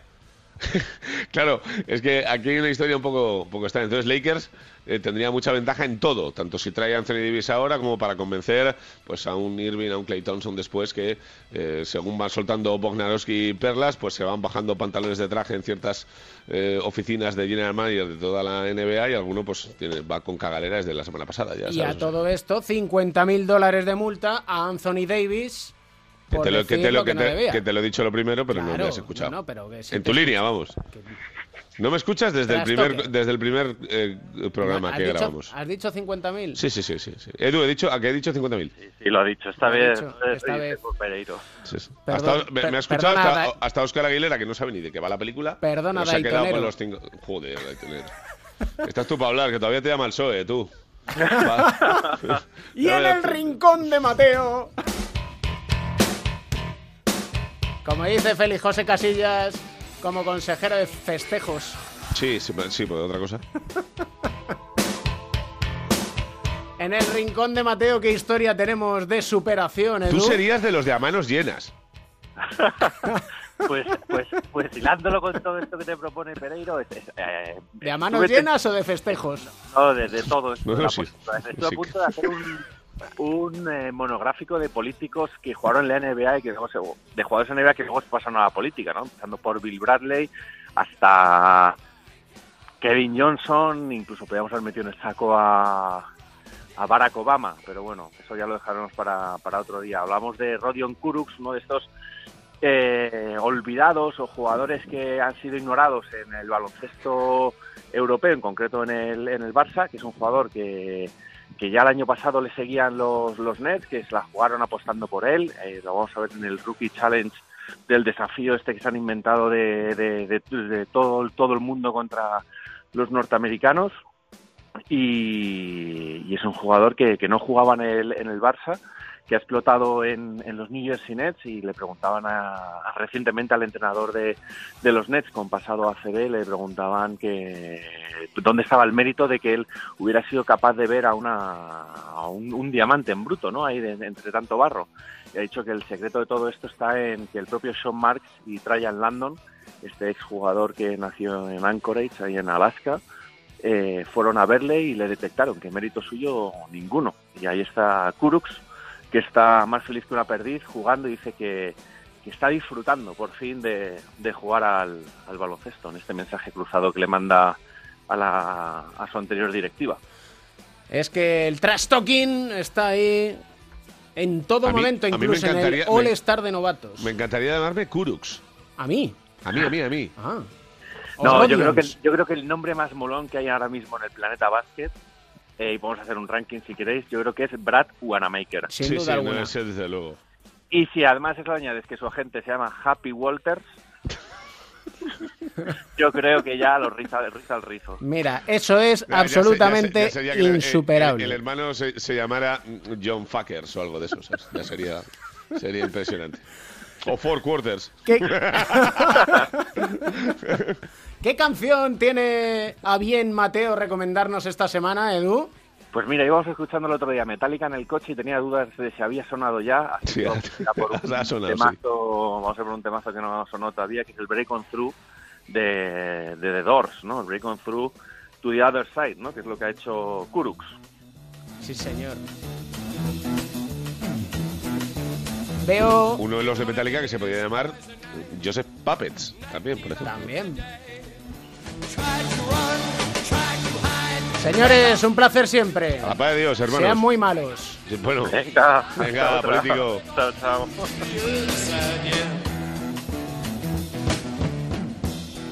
claro, es que aquí hay una historia un poco, un poco extraña. Entonces Lakers eh, tendría mucha ventaja en todo, tanto si trae a Anthony Davis ahora como para convencer pues a un Irving, a un Clay Thompson después que eh, según van soltando Bognarowski y Perlas, pues se van bajando pantalones de traje en ciertas eh, oficinas de general manager de toda la NBA y alguno pues tiene, va con cagalera desde la semana pasada. Ya y sabes. a todo esto, 50.000 dólares de multa a Anthony Davis Que te, lo, que, decir te lo, lo que, que no te, debía. que te lo he dicho lo primero, pero no me has escuchado. no, pero que sí en tu línea, vamos. ¿No me escuchas desde el primer, desde el primer eh, programa ¿Has que dicho, grabamos? ¿Has dicho 50.000? Sí, sí, sí, sí, sí. Edu, he dicho, ¿a qué he dicho 50.000? Sí, lo ha dicho. Esta Lo ha vez, dicho, esta sí, vez. por Pereiro. Sí, sí. Perdón, Hasta- me, ha escuchado perdona, hasta, hasta Oscar Aguilera, que no sabe ni de qué va la película. Perdona, se ha quedado con los cinco... Joder, Daitonero. Estás tú para hablar, que todavía te llama el PSOE, tú. Y en el rincón de Mateo. Como dice Félix José Casillas, como consejero de festejos. Sí, sí, sí, pues otra cosa. En el rincón de Mateo, ¿qué historia tenemos de superación, Edu? Tú serías de los de a manos llenas. Pues, pues, pues hilándolo con todo esto que te propone Pereiro, es- es, eh, ¿De a manos llenas o de festejos? No, de, de todo esto. No, sí. Sí. a punto de hacer un, un eh, monográfico de políticos que jugaron en la NBA y que luego se, de jugadores en NBA que luego se pasaron a la política, ¿no? Empezando por Bill Bradley hasta Kevin Johnson, incluso podíamos haber metido en el saco a, Barack Obama, pero bueno, eso ya lo dejaremos para, para otro día. Hablamos de Rodion Kurucs, uno de estos eh, olvidados o jugadores que han sido ignorados en el baloncesto europeo, en concreto en el, en el Barça, que es un jugador que, que ya el año pasado le seguían los, los Nets, que se la jugaron apostando por él. Eh, lo vamos a ver en el Rookie Challenge del desafío este que se han inventado de, de- de- de todo, todo el mundo contra los norteamericanos. Y, es un jugador que, que no jugaba en el, en el Barça, que ha explotado en, los New Jersey Nets y le preguntaban a, recientemente al entrenador de, de los Nets con pasado a CB, le preguntaban que dónde estaba el mérito de que él hubiera sido capaz de ver a, una, a un, diamante en bruto, ¿no? Ahí de- entre tanto barro. Y ha dicho que el secreto de todo esto está en que el propio Sean Marks y Traian Landon, este exjugador que nació en Anchorage, ahí en Alaska, eh, fueron a verle y le detectaron que mérito suyo ninguno. Y ahí está Kuruks, que está más feliz que una perdiz jugando y dice que, que está disfrutando por fin de, de jugar al, al baloncesto en este mensaje cruzado que le manda a, la, a su anterior directiva. Es que el trash talking está ahí en todo A momento, mí incluso en el All-Star de novatos. Me encantaría llamarme Kuruks. ¿A mí? A mí, a mí, a mí. Ah. No, yo creo, que, yo creo que el nombre más molón que hay ahora mismo en el planeta básquet, eh, y podemos hacer un ranking si queréis, yo creo que es Brad Wanamaker. sí, sí, no, ese desde luego. Y si además eso añades que su agente se llama Happy Walters, yo creo que ya lo riza, riza el rizo. Mira, eso es Ya- ya se- ya se- absolutamente ya sería que el- el- insuperable. El, hermano se, se llamara John Fuckers o algo de eso. ¿sabes? Ya sería, sería impresionante. O Four Quarters. ¿Qué? ¿Qué canción tiene a bien Mateo recomendarnos esta semana, Edu? Pues mira, íbamos escuchando el otro día Metallica en el coche y tenía dudas de si había sonado ya. Así Sí, por un ha sonado, temazo, vamos a por un temazo que no sonó todavía, que es el Break On Through de, de The Doors, ¿no? El Break On Through to the Other Side, ¿no? Que es lo que ha hecho Kuruks. Sí, señor. Veo Uno de los de Metallica que se podía llamar Joseph Puppets, también, por ejemplo. también. Señores, un placer siempre. A la paz de Dios, hermanos. Sean muy malos. Bueno, Venga, venga, político. Chao, chao.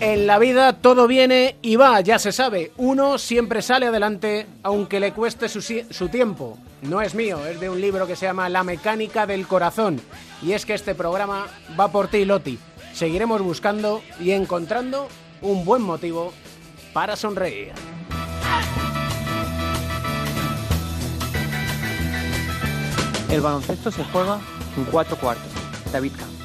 En la vida todo viene y va, ya se sabe. Uno siempre sale adelante, aunque le cueste su, su tiempo. No es mío, es de un libro que se llama La mecánica del corazón. Y es que este programa va por ti, Loti. Seguiremos buscando y encontrando un buen motivo para sonreír. El baloncesto se juega en cuatro cuartos. David Camp.